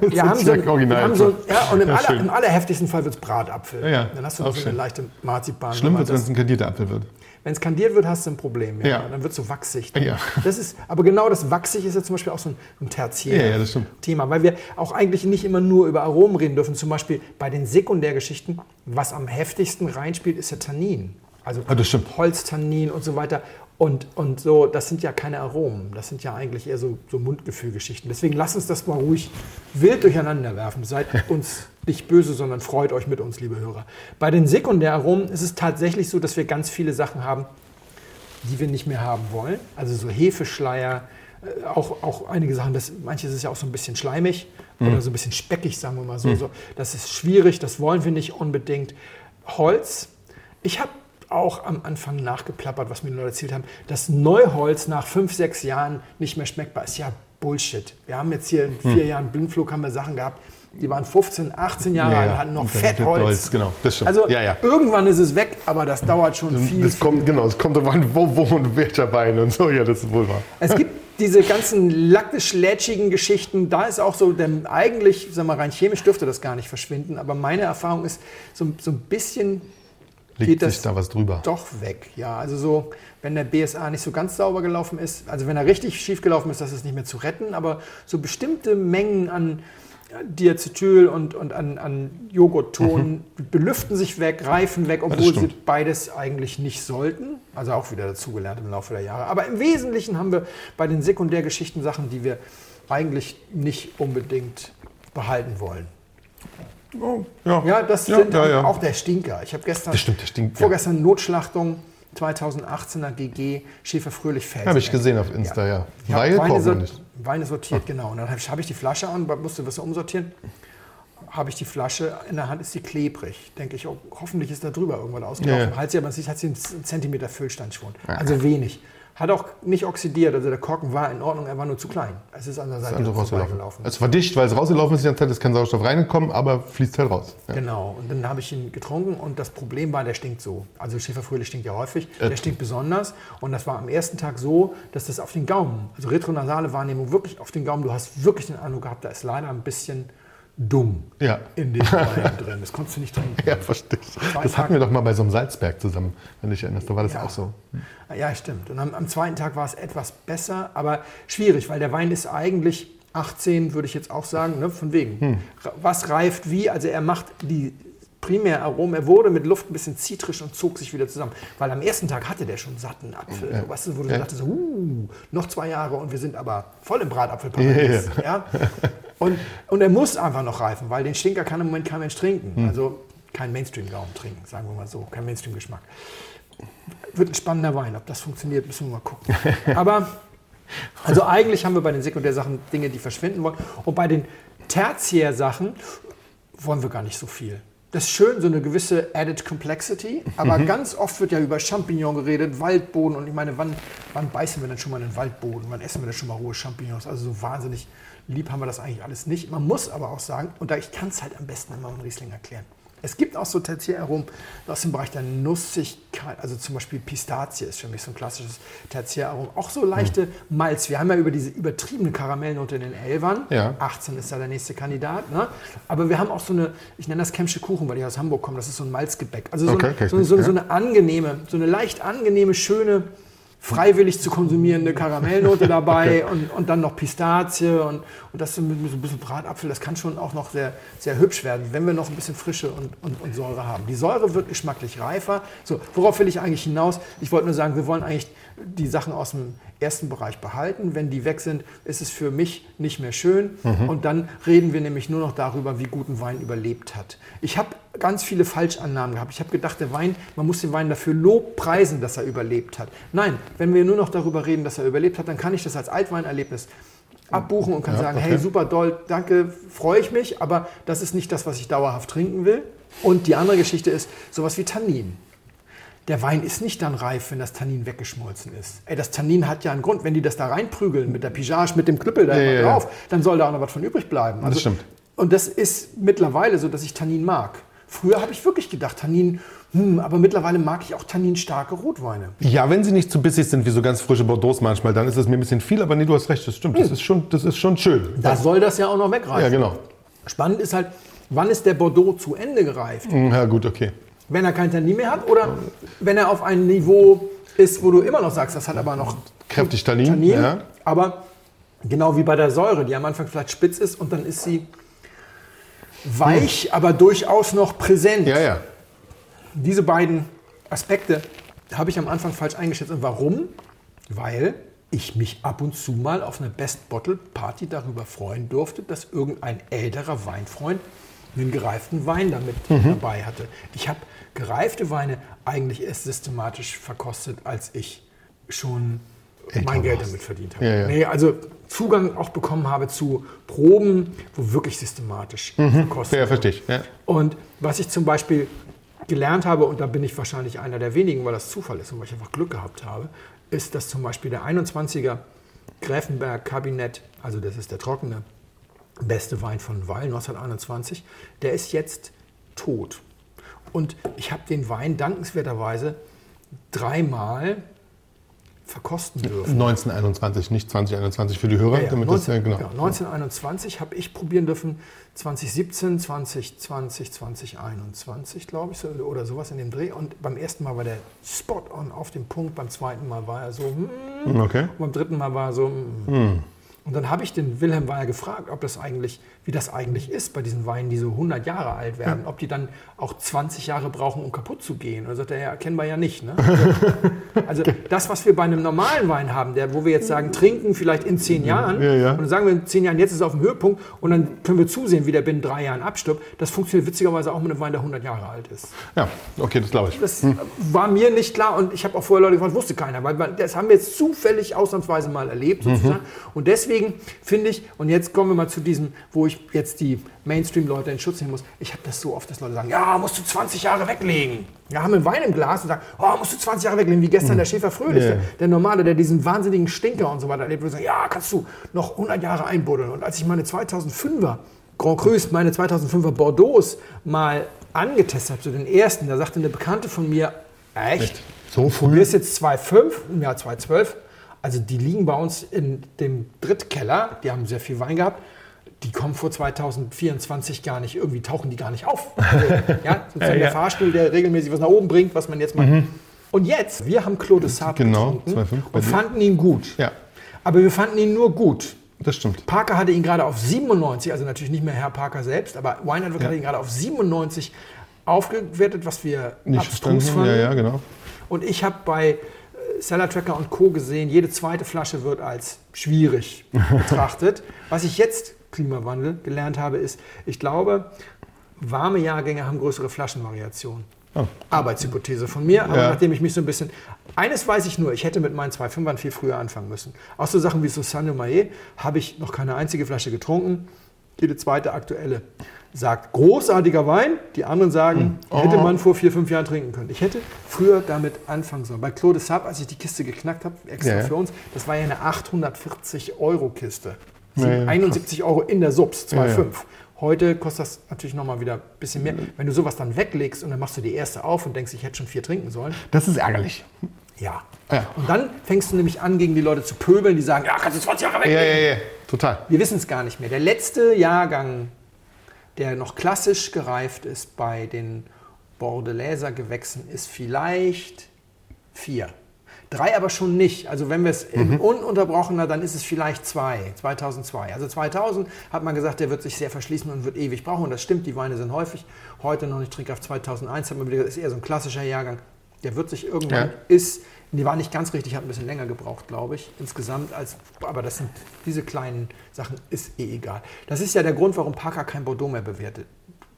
wir haben so, ja original wir haben so ja, und im, Ja, aller, im allerheftigsten Fall wird es Bratapfel. Ja, ja. Dann hast du so eine leichte Marzipan. Schlimm wird es, wenn es ein kandierter Apfel wird. wenn es kandiert wird, hast du ein Problem. Ja. Ja. Dann wird es so wachsig. Ja. Das ist, aber genau das wachsig ist ja zum Beispiel auch so ein, ein Tertiär. Ja, ja, das stimmt. Thema, weil wir auch eigentlich nicht immer nur über Aromen reden dürfen. Zum Beispiel bei den Sekundärgeschichten, was am heftigsten reinspielt, ist ja Tannin. Also Ah, das stimmt. Holztannin und so weiter. Und, und so, das sind ja keine Aromen. Das sind ja eigentlich eher so, so Mundgefühlgeschichten. Deswegen lasst uns das mal ruhig wild durcheinander werfen. Seid uns nicht böse, sondern freut euch mit uns, liebe Hörer. Bei den Sekundäraromen ist es tatsächlich so, dass wir ganz viele Sachen haben, die wir nicht mehr haben wollen. Also so Hefeschleier, äh, auch, auch einige Sachen, das, manches ist ja auch so ein bisschen schleimig oder so ein bisschen speckig, sagen wir mal so. so. Das ist schwierig, das wollen wir nicht unbedingt. Holz, ich habe auch am Anfang nachgeplappert, was mir die Leute erzählt haben, dass Neuholz nach fünf, sechs Jahren nicht mehr schmeckbar ist. Ja, Bullshit. Wir haben jetzt hier in vier Jahren Blindflug haben wir Sachen gehabt, die waren 15, 18 Jahre Ja, alt, ja. hatten noch Fettholz. Fettholz, genau, das stimmt. Also Ja, ja. irgendwann ist es weg, aber das dauert schon viel. Das kommt, genau, es kommt drauf an, wo, wo und welcher Wein und so, ja, das ist wohl wahr. Es gibt diese ganzen laktisch-lätschigen Geschichten, da ist auch so, denn eigentlich, sag mal, rein chemisch dürfte das gar nicht verschwinden, aber meine Erfahrung ist, so, so ein bisschen Das sich da was drüber? doch weg. Ja, also so, wenn der BSA nicht so ganz sauber gelaufen ist, also wenn er richtig schief gelaufen ist, das ist nicht mehr zu retten, aber so bestimmte Mengen an, Diacetyl und, und an, an Joghurtton belüften sich weg, reifen weg, obwohl sie beides eigentlich nicht sollten. Also auch wieder dazugelernt im Laufe der Jahre. Aber im Wesentlichen haben wir bei den Sekundärgeschichten Sachen, die wir eigentlich nicht unbedingt behalten wollen. Oh, ja. Ja, das Ja, sind ja, ja. auch der Stinker. Ich habe gestern, Das stimmt, der stinkt, ja. vorgestern Notschlachtung 2018er GG Schäfer Fröhlich Felsen. Habe ich gesehen auf Insta, ja. Weil Weine, sort- nicht. Weine sortiert, genau. Und dann habe ich, hab ich die Flasche an, musste was umsortieren. Habe ich die Flasche in der Hand, ist sie klebrig. Denke ich, oh, hoffentlich ist da drüber irgendwann ausgelaufen. Ja, ja. Halt sie, aber sie hat sie einen Zentimeter Füllstand schon. Also wenig. Hat auch nicht oxidiert, also der Korken war in Ordnung, er war nur zu klein. Es ist an der Seite Also rausgelaufen. Es war dicht, weil es rausgelaufen ist die ganze Zeit, ist kein Sauerstoff reingekommen, aber fließt halt raus. Ja. Genau, und dann habe ich ihn getrunken und das Problem war, der stinkt so. Also Schäferfröhlich stinkt ja häufig, Äh. der stinkt besonders. Und das war am ersten Tag so, dass das auf den Gaumen, also retronasale Wahrnehmung, wirklich auf den Gaumen, du hast wirklich den Eindruck gehabt, da ist leider ein bisschen dumm Ja. in dem Wein drin. Das konntest du nicht trinken. Ja, verstehe ich. Das hatten wir doch mal bei so einem Salzberg zusammen, wenn du dich erinnerst. Da war das Ja. auch so. Ja, stimmt. Und am, am zweiten Tag war es etwas besser, aber schwierig, weil der Wein ist eigentlich 18, würde ich jetzt auch sagen, ne, von wegen. Hm. Was reift wie? Also er macht die Primäraromen, er wurde mit Luft ein bisschen zitrisch und zog sich wieder zusammen. Weil am ersten Tag hatte der schon satten Apfel. So, weißt du, wo du Ja. dachtest, uh, noch zwei Jahre und wir sind aber voll im Bratapfelparadies. Ja, Und, und er muss einfach noch reifen, weil den Stinker kann im Moment kein Mensch trinken. Hm. Also kein Mainstream-Gaumen trinken, sagen wir mal so, kein Mainstream-Geschmack. Wird ein spannender Wein. Ob das funktioniert, müssen wir mal gucken. Aber, also eigentlich haben wir bei den Sekundärsachen Dinge, die verschwinden wollen. Und bei den Tertiärsachen wollen wir gar nicht so viel. Das ist schön, so eine gewisse Added Complexity, aber ganz oft wird ja über Champignon geredet, Waldboden und ich meine, wann, wann beißen wir denn schon mal einen Waldboden? Wann essen wir denn schon mal rohe Champignons? Also so wahnsinnig lieb haben wir das eigentlich alles nicht. Man muss aber auch sagen, und da ich kann es halt am besten immer mit Riesling erklären. Es gibt auch so Tertiäraromen aus dem Bereich der Nussigkeit, also zum Beispiel Pistazie ist für mich so ein klassisches Tertiärarom. Auch so leichte Malz. Wir haben ja über diese übertriebene Karamellnote in den Elfern. Ja. 18 ist ja der nächste Kandidat. Ne? Aber wir haben auch so eine, ich nenne das Kemsche Kuchen, weil ich aus Hamburg komme. Das ist so ein Malzgebäck. Also so, Okay, ich so, so, so eine angenehme, so eine leicht angenehme, schöne, freiwillig zu konsumierende Karamellnote dabei und, und dann noch Pistazie und, und das mit, mit so ein bisschen Bratapfel. Das kann schon auch noch sehr, sehr hübsch werden, wenn wir noch ein bisschen Frische und, und, und Säure haben. Die Säure wird geschmacklich reifer. So, worauf will ich eigentlich hinaus? Ich wollte nur sagen, wir wollen eigentlich die Sachen aus dem ersten Bereich behalten. Wenn die weg sind, ist es für mich nicht mehr schön. Und dann reden wir nämlich nur noch darüber, wie gut ein Wein überlebt hat. Ich habe ganz viele Falschannahmen gehabt. Ich habe gedacht, der Wein, man muss den Wein dafür Lob preisen, dass er überlebt hat. Nein, wenn wir nur noch darüber reden, dass er überlebt hat, dann kann ich das als Altweinerlebnis abbuchen und kann Ja, sagen, okay. hey, super doll, danke, freue ich mich, aber das ist nicht das, was ich dauerhaft trinken will. Und die andere Geschichte ist sowas wie Tannin. Der Wein ist nicht dann reif, wenn das Tannin weggeschmolzen ist. Ey, das Tannin hat ja einen Grund. Wenn die das da reinprügeln mit der Pigeage, mit dem Knüppel da Ja, immer ja, ja. drauf, dann soll da auch noch was von übrig bleiben. Also, stimmt. Und das ist mittlerweile so, dass ich Tannin mag. Früher habe ich wirklich gedacht, Tannin, hm, aber mittlerweile mag ich auch tanninstarke Rotweine. Ja, wenn sie nicht zu bissig sind wie so ganz frische Bordeaux manchmal, dann ist es mir ein bisschen viel, aber nee, du hast recht, das stimmt. Das, ist, schon, das ist schon schön. Da soll das ja auch noch wegreifen. Ja, genau. Spannend ist halt, wann ist der Bordeaux zu Ende gereift? Hm, Ja, gut, okay. Wenn er kein Tannin mehr hat oder wenn er auf einem Niveau ist, wo du immer noch sagst, das hat aber noch Kräftig Tannin. Tannin, Ja. aber genau wie bei der Säure, die am Anfang vielleicht spitz ist und dann ist sie weich, aber durchaus noch präsent. ja, ja. Diese beiden Aspekte habe ich am Anfang falsch eingeschätzt. Und warum? Weil ich mich ab und zu mal auf einer Best Bottle Party darüber freuen durfte, dass irgendein älterer Weinfreund einen gereiften Wein damit dabei hatte. Ich habe gereifte Weine eigentlich erst systematisch verkostet, als ich schon Älter mein Geld warst. damit verdient habe. Ja, ja. Nee, also Zugang auch bekommen habe zu Proben, wo wirklich systematisch verkostet Ja, verstehe ich. Ja. und was ich zum Beispiel gelernt habe, und da bin ich wahrscheinlich einer der wenigen, weil das Zufall ist und weil ich einfach Glück gehabt habe, ist, dass zum Beispiel der 21er Gräfenberg Kabinett, also das ist der trockene, beste Wein von Weil 1921, der ist jetzt tot. Und ich habe den Wein dankenswerterweise dreimal verkosten dürfen. 1921, nicht 2021 für die Hörer, Ja, ja, damit 19, das, ja, genau. ja, 1921 habe ich probieren dürfen, 2017, 2020, 2021, glaube ich, so, oder sowas in dem Dreh. Und beim ersten Mal war der spot on auf dem Punkt, beim zweiten Mal war er so, mm, Okay. und beim dritten Mal war er so, mm. Und dann habe ich den Wilhelm Weyer gefragt, ob das eigentlich, wie das eigentlich ist bei diesen Weinen, die so 100 Jahre alt werden, ob die dann auch 20 Jahre brauchen, um kaputt zu gehen. Und sagt er, ja, erkennbar ja nicht. Ne? Also, also das, was wir bei einem normalen Wein haben, der, wo wir jetzt sagen, trinken vielleicht in 10 Jahren, ja, ja. und dann sagen wir in 10 Jahren, jetzt ist es auf dem Höhepunkt, und dann können wir zusehen, wie der binnen drei Jahren abstirbt. Das funktioniert witzigerweise auch mit einem Wein, der 100 Jahre alt ist. Ja, okay, das glaube ich. Das hm. war mir nicht klar und ich habe auch vorher Leute gefragt, wusste keiner, weil das haben wir jetzt zufällig ausnahmsweise mal erlebt sozusagen. Mhm. Und deswegen finde ich, und jetzt kommen wir mal zu diesem, wo ich jetzt die Mainstream-Leute in Schutz nehmen muss. Ich habe das so oft, dass Leute sagen, ja, musst du 20 Jahre weglegen. Ja, haben einen Wein im Glas und sagen, oh, musst du 20 Jahre weglegen, wie gestern mhm. der Schäfer Fröhlich, yeah. der, der, Normale, der diesen wahnsinnigen Stinker und so weiter erlebt, und sagt, ja, kannst du noch 100 Jahre einbuddeln. Und als ich meine 2005er Grand Crus, meine 2005er Bordeaux mal angetestet habe, so den ersten, da sagte eine Bekannte von mir, echt? So früh? Du bist jetzt 2,5, im Jahr 2,12. Also die liegen bei uns in dem Drittkeller, die haben sehr viel Wein gehabt. Die kommen vor 2024 gar nicht, irgendwie tauchen die gar nicht auf. Also, ja, sozusagen ja, ja. der Fahrstuhl, der regelmäßig was nach oben bringt, was man jetzt mal. Mhm. Und jetzt, wir haben Claude Sable genau, getrunken und fanden ihn gut. Ja. Aber wir fanden ihn nur gut. Das stimmt. Parker hatte ihn gerade auf 97, also natürlich nicht mehr Herr Parker selbst, aber Wine Advocate ja. hatte ihn gerade auf 97 aufgewertet, was wir nicht abstrus fanden. Ja, ja, genau. Und ich habe bei äh, Seller Tracker und Co. gesehen, jede zweite Flasche wird als schwierig betrachtet. Was ich jetzt, Klimawandel, gelernt habe, ist, ich glaube, warme Jahrgänge haben größere Flaschenvariationen. Oh. Arbeitshypothese von mir, aber ja. nachdem ich mich so ein bisschen. Eines weiß ich nur, ich hätte mit meinen zwei Fünfern viel früher anfangen müssen. Auch so Sachen wie Susanne Maillet habe ich noch keine einzige Flasche getrunken. Jede zweite aktuelle sagt, großartiger Wein. Die anderen sagen, oh. hätte man vor vier, fünf Jahren trinken können. Ich hätte früher damit anfangen sollen. Bei Claude Sab, als ich die Kiste geknackt habe, extra ja. für uns, das war ja eine 840 Euro Kiste. Ja, 71 Euro in der Subs, 2,5. Heute kostet das natürlich nochmal wieder ein bisschen mehr. Wenn du sowas dann weglegst und dann machst du die erste auf und denkst, ich hätte schon vier trinken sollen. Das ist ärgerlich. Ja. ja. Und dann fängst du nämlich an, gegen die Leute zu pöbeln, die sagen, ja, kannst du 20 Jahre weglegen. Ja, ja, ja, total. Wir wissen es gar nicht mehr. Der letzte Jahrgang, der noch klassisch gereift ist bei den Bordeläser Gewächsen, ist vielleicht vier. Drei aber schon nicht. Also wenn wir es mhm. ununterbrochener, dann ist es vielleicht zwei, 2002. Also 2000 hat man gesagt, der wird sich sehr verschließen und wird ewig brauchen. Und das stimmt, die Weine sind häufig. Heute noch nicht trinkhaft 2001, hat man wieder gesagt, ist eher so ein klassischer Jahrgang. Der wird sich irgendwann, ja. ist, die war nicht ganz richtig, hat ein bisschen länger gebraucht, glaube ich, insgesamt. Als, aber das sind diese kleinen Sachen, ist eh egal. Das ist ja der Grund, warum Parker kein Bordeaux mehr bewertet,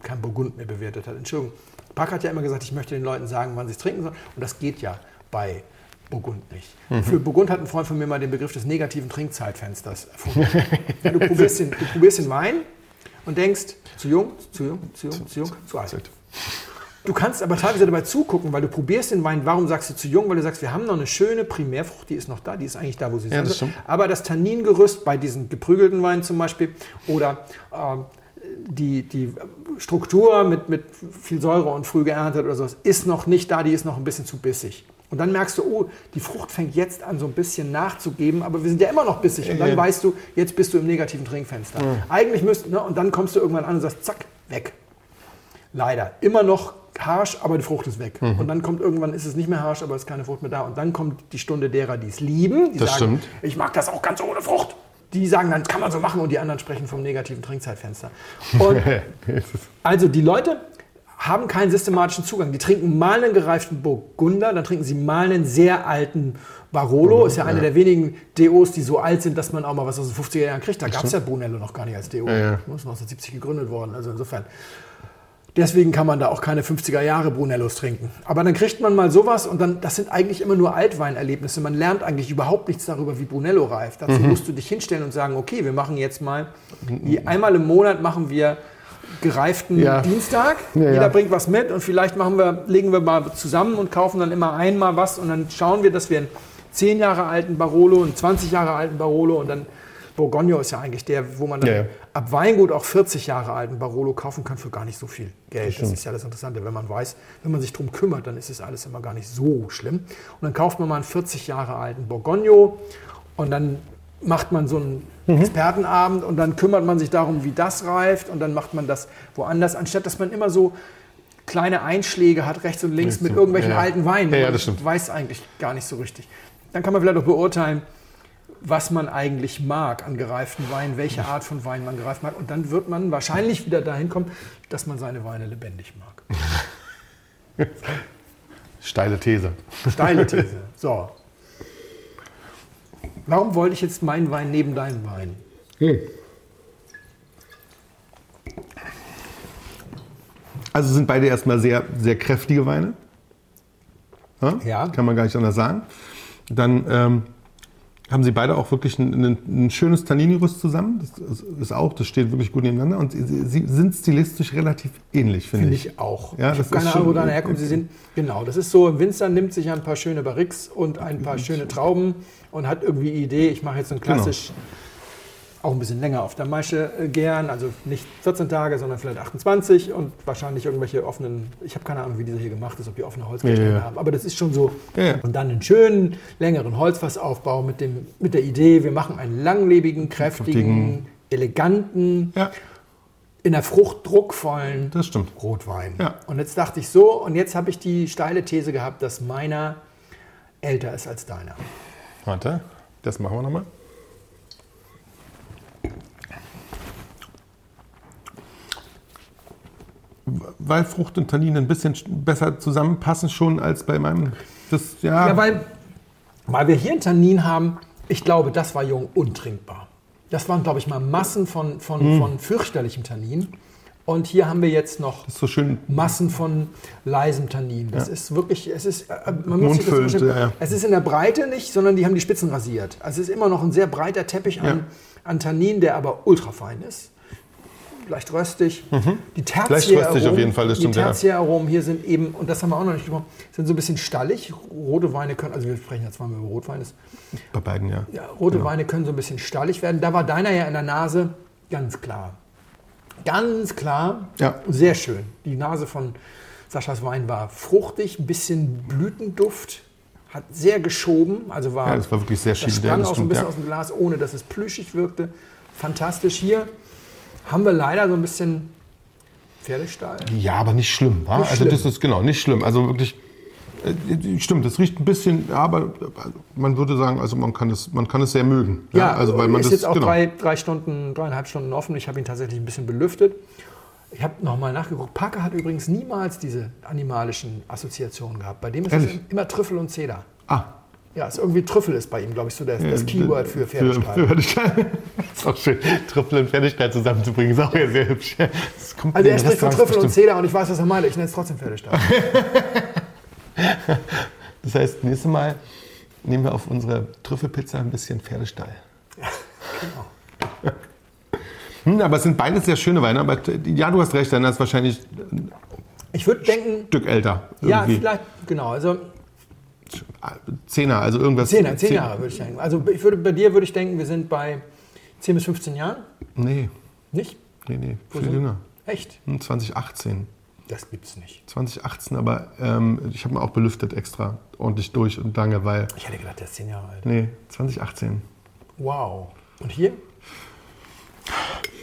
kein Burgund mehr bewertet hat. Entschuldigung. Parker hat ja immer gesagt, ich möchte den Leuten sagen, wann sie es trinken sollen. Und das geht ja bei Burgund nicht. Mhm. Für Burgund hat ein Freund von mir mal den Begriff des negativen Trinkzeitfensters erfunden. du, probierst den, du probierst den Wein und denkst, zu jung, zu jung, zu jung, zu jung, zu alt. Du kannst aber teilweise dabei zugucken, weil du probierst den Wein. Warum sagst du zu jung? Weil du sagst, wir haben noch eine schöne Primärfrucht, die ist noch da, die ist eigentlich da, wo sie ja, sind. Aber das Tanningerüst bei diesen geprügelten Weinen zum Beispiel oder äh, die, die Struktur mit, mit viel Säure und früh geerntet oder sowas ist noch nicht da, die ist noch ein bisschen zu bissig. Und dann merkst du, oh, die Frucht fängt jetzt an, so ein bisschen nachzugeben, aber wir sind ja immer noch bissig. Und dann weißt du, jetzt bist du im negativen Trinkfenster. Mhm. Eigentlich müsst, ne, und dann kommst du irgendwann an und sagst, zack, weg. Leider. Immer noch harsch, aber die Frucht ist weg. Mhm. Und dann kommt irgendwann, ist es nicht mehr harsch, aber es ist keine Frucht mehr da. Und dann kommt die Stunde derer, die es lieben. Die das sagen, stimmt. ich mag das auch ganz ohne Frucht. Die sagen dann, kann man so machen und die anderen sprechen vom negativen Trinkzeitfenster. Und also die Leute haben keinen systematischen Zugang. Die trinken mal einen gereiften Burgunder, dann trinken sie mal einen sehr alten Barolo. Ist ja, ja. eine der wenigen DOs, die so alt sind, dass man auch mal was aus den 50er Jahren kriegt. Da gab es ja Brunello noch gar nicht als DO. Ja, ja. Das ist 1970 gegründet worden. Also insofern. Deswegen kann man da auch keine 50er Jahre Brunellos trinken. Aber dann kriegt man mal sowas und dann, das sind eigentlich immer nur Altweinerlebnisse. Man lernt eigentlich überhaupt nichts darüber, wie Brunello reift. Dazu mhm. musst du dich hinstellen und sagen, okay, wir machen jetzt mal, einmal im Monat machen wir gereiften ja. Dienstag. Ja, Jeder ja. bringt was mit und vielleicht machen wir, legen wir mal zusammen und kaufen dann immer einmal was und dann schauen wir, dass wir einen 10 Jahre alten Barolo, einen 20 Jahre alten Barolo und dann Bourgogne ist ja eigentlich der, wo man dann ab Weingut auch 40 Jahre alten Barolo kaufen kann für gar nicht so viel Geld. Das, das ist ja das Interessante. Wenn man weiß, wenn man sich darum kümmert, dann ist es alles immer gar nicht so schlimm. Und dann kauft man mal einen 40 Jahre alten Bourgogne und dann macht man so einen mhm. Expertenabend und dann kümmert man sich darum, wie das reift und dann macht man das woanders, anstatt dass man immer so kleine Einschläge hat, rechts und links mit irgendwelchen ja, alten Weinen. Ja, ja, das stimmt. weiß eigentlich gar nicht so richtig. Dann kann man vielleicht auch beurteilen, was man eigentlich mag an gereiften Wein, welche Art von Wein man gereift mag. Und dann wird man wahrscheinlich wieder dahin kommen, dass man seine Weine lebendig mag. Steile These. Steile These. So. Warum wollte ich jetzt meinen Wein neben deinem Wein? Also sind beide erstmal sehr, sehr kräftige Weine. Ja? Ja. Kann man gar nicht anders sagen. Dann ähm, haben sie beide auch wirklich ein, ein, ein schönes Tanningerüst zusammen. Das ist- ist auch, das steht wirklich gut nebeneinander. Und sie, sie sind stilistisch relativ ähnlich, finde Finde ich. ich auch. Ja, ich das habe keine ist Ahnung, wo deine herkommt. Sie sind, genau, das ist so, Winzer nimmt sich ein paar schöne Barriques und ein paar schöne Trauben und hat irgendwie die Idee, ich mache jetzt so ein klassisch, auch ein bisschen länger auf der Maische äh, gern, also nicht 14 Tage, sondern vielleicht 28 und wahrscheinlich irgendwelche offenen, ich habe keine Ahnung, wie dieser hier gemacht ist, ob die offene Holzkästen Ja, ja. haben, aber das ist schon so. Ja. Und dann einen schönen, längeren Holzfassaufbau mit, dem, mit der Idee, wir machen einen langlebigen, kräftigen, eleganten, in der Frucht druckvollen das stimmt. Rotwein. Ja. Und jetzt dachte ich so, und jetzt habe ich die steile These gehabt, dass meiner älter ist als deiner. Warte, das machen wir nochmal. Weil Frucht und Tannin ein bisschen besser zusammenpassen schon als bei meinem. Das, ja, Ja, weil, weil wir hier einen Tannin haben, ich glaube, das war jung untrinkbar. Das waren, glaube ich, mal Massen von, von, Hm. von fürchterlichem Tannin. Und hier haben wir jetzt noch so. Massen von leisem Tannin. Das ist wirklich, es ist, äh, man muss sich das ja, ja. es ist in der Breite nicht, sondern die haben die Spitzen rasiert. Also es ist immer noch ein sehr breiter Teppich an, Ja. an Tannin, der aber ultrafein ist. Leicht röstig. Die Mhm. Leicht Tertiäraromen, röstig auf jeden Fall, Die ja. Tertiäraromen hier sind eben, und das haben wir auch noch nicht gesprochen, sind so ein bisschen stallig. Rote Weine können, also wir sprechen jetzt zweimal über Rotwein, ist, Bei beiden, ja. ja, rote Weine können so ein bisschen stallig werden. Da war deiner ja in der Nase ganz klar. Ganz klar. Ja. Sehr schön. Die Nase von Saschas Wein war fruchtig, ein bisschen Blütenduft, hat sehr geschoben, also war, Ja, das war wirklich sehr das sprang auch so ein bisschen ja. aus dem Glas, ohne dass es plüschig wirkte. Fantastisch. Hier haben wir leider so ein bisschen Pferdestall. Ja, aber nicht schlimm. Wa? Nicht also das schlimm. ist genau nicht schlimm. Also wirklich, äh, stimmt. Das riecht ein bisschen, ja, aber äh, man würde sagen, also man kann es, man kann es sehr mögen. Ja, also weil man ist das jetzt auch genau. drei, drei Stunden, dreieinhalb Stunden offen. Ich habe ihn tatsächlich ein bisschen belüftet. Ich habe nochmal nachgeguckt. Parker hat übrigens niemals diese animalischen Assoziationen gehabt. Bei dem ist es Ehrlich? immer Trüffel und Zeder. Ah, Ja, ist irgendwie Trüffel ist bei ihm, glaube ich, so das, das Keyword für Für, Pferdestall. für Pferdestall. Ist auch schön. Trüffel und Pferdestall zusammenzubringen, ist auch sehr, sehr hübsch. Also er spricht von Trüffel und. Zeder und ich weiß, was er meint. Ich nenne es trotzdem Pferdestall. Das heißt, nächstes Mal nehmen wir auf unsere Trüffelpizza ein bisschen Pferdestall. genau. Hm, aber es sind beides sehr schöne Weine. Aber ja, du hast recht, dann ist wahrscheinlich ein Ich würde denken, Stück älter. ja, irgendwie. vielleicht, genau. Also Zehner, also irgendwas. zehn, zehn zehn- Jahre würde ich denken. Also ich würde, bei dir würde ich denken, wir sind bei 10 bis 15 Jahren. Nee, Nicht? nee, nee, viel sind- jünger. Echt? Hm, 2018. Das gibt's nicht. 2018, aber ähm, ich habe mal auch belüftet extra, ordentlich durch und lange, weil. Ich hätte gedacht, der ist 10 Jahre alt. Nee, 2018. Wow. Und hier?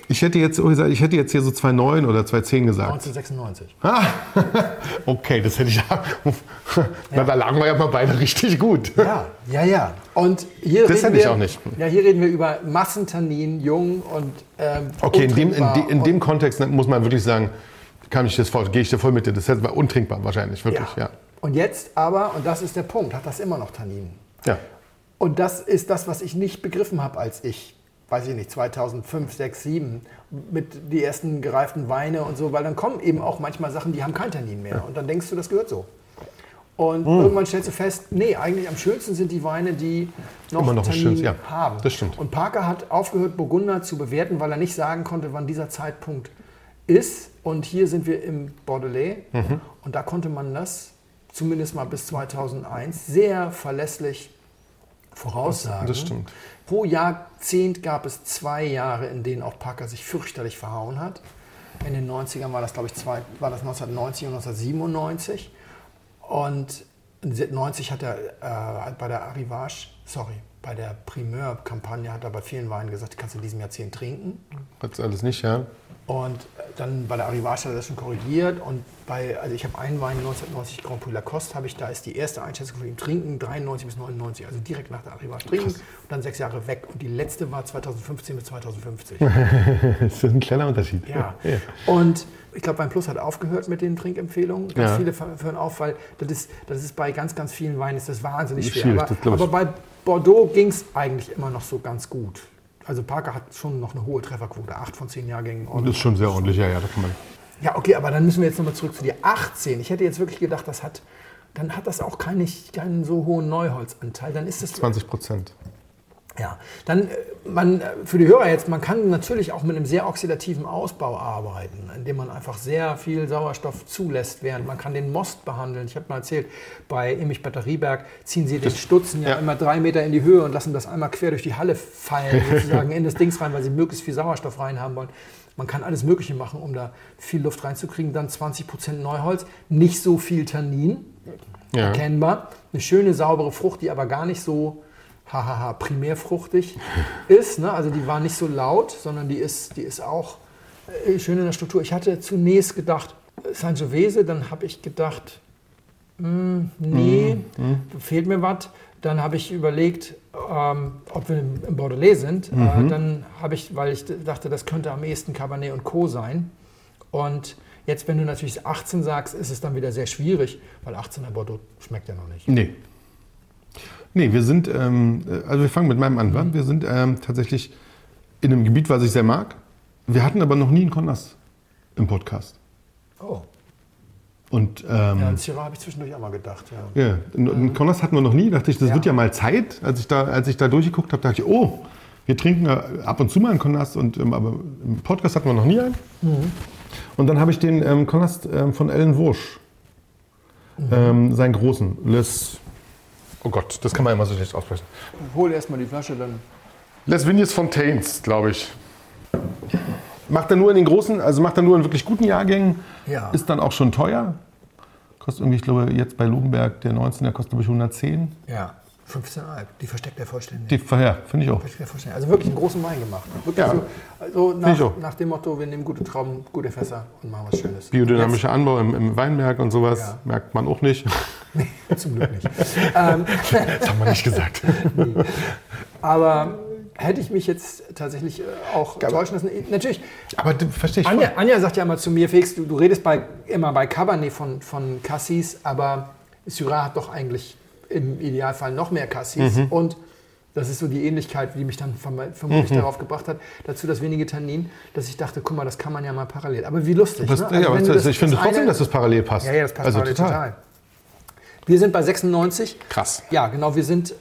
Ich hätte jetzt, oh, gesagt, ich hätte jetzt hier so 2,9 oder 2,10 gesagt. 1996. Okay, das hätte ich. Na, da lagen wir ja mal beide richtig gut. Ja, ja, ja. Und hier Das reden hätte ich wir, auch nicht. Ja, hier reden wir über Massentannin, jung und ähm, Okay, in dem, in, de, in dem Kontext muss man wirklich sagen, kann ich das voll, gehe ich dir voll mit dir. Das war untrinkbar wahrscheinlich, wirklich, ja. ja. Und jetzt aber, und das ist der Punkt, hat das immer noch Tannin. Ja, Und das ist das, was ich nicht begriffen habe, als ich, weiß ich nicht, 2005, 6, 7, mit die ersten gereiften Weine und so, weil dann kommen eben auch manchmal Sachen, die haben kein Tannin mehr. Und dann denkst du, das gehört so. Und Hm. irgendwann stellst du fest, nee, eigentlich am schönsten sind die Weine, die noch, Immer noch Tannin ja. haben. Das stimmt. Und Parker hat aufgehört, Burgunder zu bewerten, weil er nicht sagen konnte, wann dieser Zeitpunkt ist. Und hier sind wir im Bordelais. Mhm. Und da konnte man das, zumindest mal bis 2001, sehr verlässlich voraussagen. Das stimmt. Pro Jahrzehnt gab es zwei Jahre, in denen auch Parker sich fürchterlich verhauen hat. In den 90ern war das, glaube ich, zwei, war das 1990 und 1997. Und 90 hat er äh, bei der Arrivage, sorry, bei der Primeur-Kampagne hat er bei vielen Weinen gesagt, die kannst du in diesem Jahrzehnt trinken. hat's alles nicht, ja. Und dann bei der Arrivage hat er das schon korrigiert und bei, also ich habe einen Wein 1990 Grand Prix Lacoste, habe ich, da ist die erste Einschätzung von ihm trinken, 93 bis 99, also direkt nach der Arrivage trinken und dann sechs Jahre weg. Und die letzte war 2015 bis 2050. das ist ein kleiner Unterschied. Ja. Und ich glaube, Wein Plus hat aufgehört mit den Trinkempfehlungen. Ganz Ja. viele hören auf, weil das ist, das ist bei ganz, ganz vielen Weinen ist das wahnsinnig schwer. Aber, aber bei Bordeaux ging es eigentlich immer noch so ganz gut. Also Parker hat schon noch eine hohe Trefferquote, acht von zehn Jahrgängen. Das ist schon sehr ordentlich, ja, ja, da kann man. Ja, okay, aber dann müssen wir jetzt nochmal zurück zu dir. 18. Ich hätte jetzt wirklich gedacht, das hat, dann hat das auch keinen, keinen so hohen Neuholzanteil. Dann ist das 20 Prozent. ja, dann äh, man, äh, für die Hörer jetzt, man kann natürlich auch mit einem sehr oxidativen Ausbau arbeiten, indem man einfach sehr viel Sauerstoff zulässt, während man kann den Most behandeln. Ich habe mal erzählt, bei Emich Batterieberg ziehen sie den Stutzen ja, ja. immer drei Meter in die Höhe und lassen das einmal quer durch die Halle fallen, sozusagen in das Dings rein, weil sie möglichst viel Sauerstoff reinhaben wollen. Man kann alles Mögliche machen, um da viel Luft reinzukriegen. Dann 20% Neuholz, nicht so viel Tannin, Ja. erkennbar. Eine schöne, saubere Frucht, die aber gar nicht so hahaha, primärfruchtig ist. Ne? Also die war nicht so laut, sondern die ist, die ist auch äh, schön in der Struktur. Ich hatte zunächst gedacht, äh, Sangiovese, dann habe ich gedacht, hm, nee, da fehlt mir was. Dann habe ich überlegt, ähm, ob wir im Bordelais sind. Äh, dann habe ich, weil ich dachte, das könnte am ehesten Cabernet und Co. sein. Und jetzt, wenn du natürlich 18 sagst, ist es dann wieder sehr schwierig, weil 18er Bordeaux schmeckt ja noch nicht. Nee. Nee, wir sind, ähm, also wir fangen mit meinem an. wa? Wir sind ähm, tatsächlich in einem Gebiet, was ich sehr mag. Wir hatten aber noch nie einen Connas im Podcast. Oh. Und Ja, ähm, an Syrah habe ich zwischendurch auch mal gedacht. Ja. ja, einen- Connas hatten wir noch nie. Dachte ich, das Ja. wird ja mal Zeit. Als ich da, als ich da durchgeguckt habe, dachte ich, oh, wir trinken ja ab und zu mal einen und, ähm, aber im Podcast hatten wir noch nie einen. Und dann habe ich den ähm, ähm, von Ellen Wursch, ähm, seinen großen, Les, oh Gott, das kann man immer so schlecht aussprechen. Hol erstmal die Flasche, dann. Les Vignes Fontaines, glaube ich. Macht er nur in den großen, also macht er nur in wirklich guten Jahrgängen. Ja. Ist dann auch schon teuer. Kostet irgendwie, ich glaube, jetzt bei Lugenberg, der 19er kostet, glaube ich, 110. Ja. 15 Alp, die versteckt er vollständig. Die, ja, finde ich auch. Versteckt er vollständig. Also wirklich einen großen Wein gemacht. Wirklich Ja. so, also nach, nach dem Motto, wir nehmen gute Trauben, gute Fässer und machen was Schönes. Biodynamischer Anbau im, im Weinberg und sowas Ja. merkt man auch nicht. Jetzt, zum Glück nicht. ähm, Das haben wir nicht gesagt. aber hätte ich mich jetzt tatsächlich äh, auch täuschen lassen. Natürlich, Aber verstehe ich. Anja, Anja sagt ja immer zu mir, Felix, du, du redest bei, immer bei Cabernet von, von Cassis, aber Syrah hat doch eigentlich im Idealfall noch mehr Cassis. Mhm. Und das ist so die Ähnlichkeit, die mich dann verm- vermutlich Mhm. darauf gebracht hat, dazu das wenige Tannin, dass ich dachte, guck mal, das kann man ja mal parallel. Aber wie lustig. Das, ne? ja, Also aber du das, ich finde trotzdem, eine- dass das parallel passt. Ja, ja, das passt also total. total. Wir sind bei 96. Krass. Ja, genau, wir sind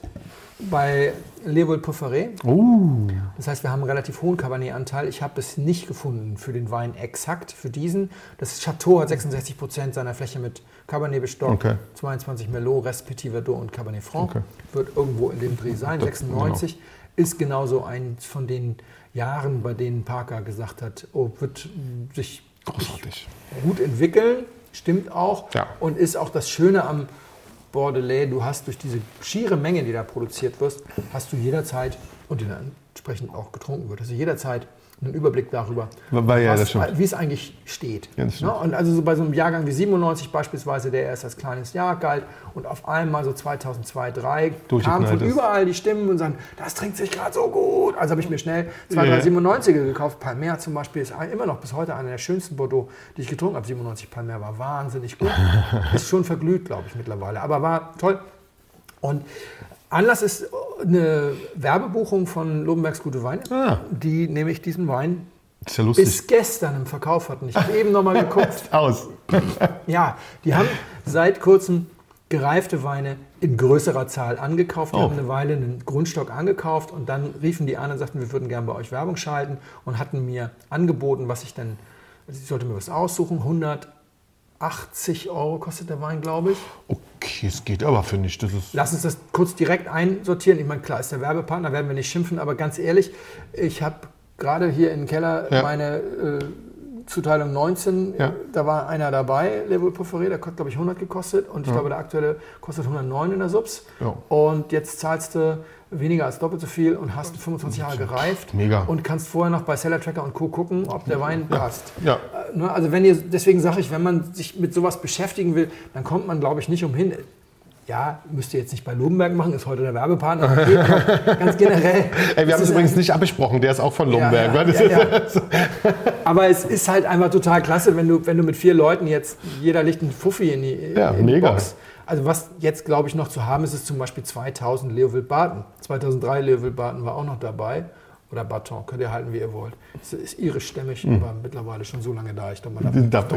bei Leopold Pofferet. Uh, Das heißt, wir haben einen relativ hohen Cabernet-Anteil. Ich habe es nicht gefunden für den Wein exakt, für diesen. Das Chateau hat 66 Prozent seiner Fläche mit Cabernet bestockt, Okay. 22 Merlot, Rest Petit Verdot und Cabernet Franc. Okay. Wird irgendwo in dem Dreh sein. 96 ist genauso ein von den Jahren, bei denen Parker gesagt hat, oh, wird sich großartig. gut entwickeln, stimmt auch. Ja. Und ist auch das Schöne am Bordelais, du hast durch diese schiere Menge, die da produziert wird, hast du jederzeit, und die dann entsprechend auch getrunken wird, hast jederzeit einen Überblick darüber, Weil- ja, was, wie es eigentlich steht. Ja. Ne? Und also so bei so einem Jahrgang wie 97 beispielsweise, der erst als kleines Jahr galt und auf einmal so 2002, 2003 kamen von überall die Stimmen und sagen, das trinkt sich gerade so gut. Also habe ich mir schnell zwei, Ja. drei 97er gekauft. Palmer zum Beispiel ist immer noch bis heute einer der schönsten Bordeaux, die ich getrunken habe. 97 Palmer war wahnsinnig gut. ist schon verglüht, glaube ich, mittlerweile. Aber war toll. Und Anlass ist eine Werbebuchung von Lobenbergs Gute Weine, Ah. die nämlich diesen Wein ja bis gestern im Verkauf hatten. Ich habe eben noch mal geguckt. Aus. Ja, die haben seit kurzem gereifte Weine in größerer Zahl angekauft. Die Oh. haben eine Weile einen Grundstock angekauft und dann riefen die an und sagten, wir würden gerne bei euch Werbung schalten und hatten mir angeboten, was ich dann, also ich sollte mir was aussuchen, 180 Euro kostet der Wein, glaube ich. Okay, es geht aber, finde ich. Das ist Lass uns das kurz direkt einsortieren. Ich meine, klar ist der Werbepartner, werden wir nicht schimpfen, aber ganz ehrlich, ich habe gerade hier im Keller Ja. meine äh, Zuteilung 19, Ja. da war einer dabei, Level Porphyry, der hat glaube ich 100 gekostet und ich glaube der aktuelle kostet 109 in der Subs. Ja. Und jetzt zahlst du weniger als doppelt so viel und hast 25 Jahre gereift Mega. und kannst vorher noch bei Seller Tracker und Co. gucken, ob der Wein passt. Ja. Äh, ne, Also wenn ihr, deswegen sage ich, wenn man sich mit sowas beschäftigen will, dann kommt man, glaube ich, nicht umhin. Ja, müsst ihr jetzt nicht bei Lobenberg machen, ist heute der Werbepartner. Ganz generell. Ey, wir haben es übrigens nicht abgesprochen, der ist auch von Lomberg. ja, das ja, ist- ja. Aber es ist halt einfach total klasse, wenn du, wenn du mit vier Leuten jetzt, jeder legt einen Fuffi in die, Ja, in die mega. Box. Also was jetzt, glaube ich, noch zu haben ist, ist zum Beispiel 2000 Leovild Barton. 2003 Leovild Barton war auch noch dabei. Oder Baton, könnt ihr halten, wie ihr wollt. Es ist irischstämmig, aber mittlerweile schon so lange da. Ich glaube, man darf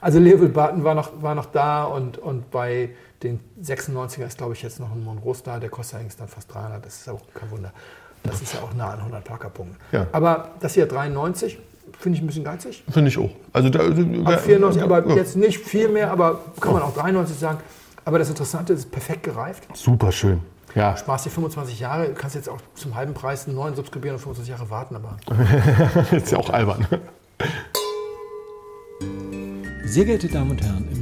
Also Leovild Barton war noch, war noch da und, und bei den 96er ist, glaube ich, jetzt noch ein Monroe da. Der kostet eigentlich dann fast 300. Das ist auch kein Wunder. Das ist ja auch nah an 100 Parkerpunkten. Ja. Aber das hier 93 finde ich ein bisschen geizig. Finde ich auch. Also da, Ab 94, aber ja. jetzt nicht viel mehr, aber kann man auch 93 sagen. Aber das Interessante ist, perfekt gereift. Super schön. Ja, Sparst dir 25 Jahre, du kannst jetzt auch zum halben Preis einen neuen subskribieren und 25 Jahre warten, aber ist ja auch albern. Sehr geehrte Damen und Herren, im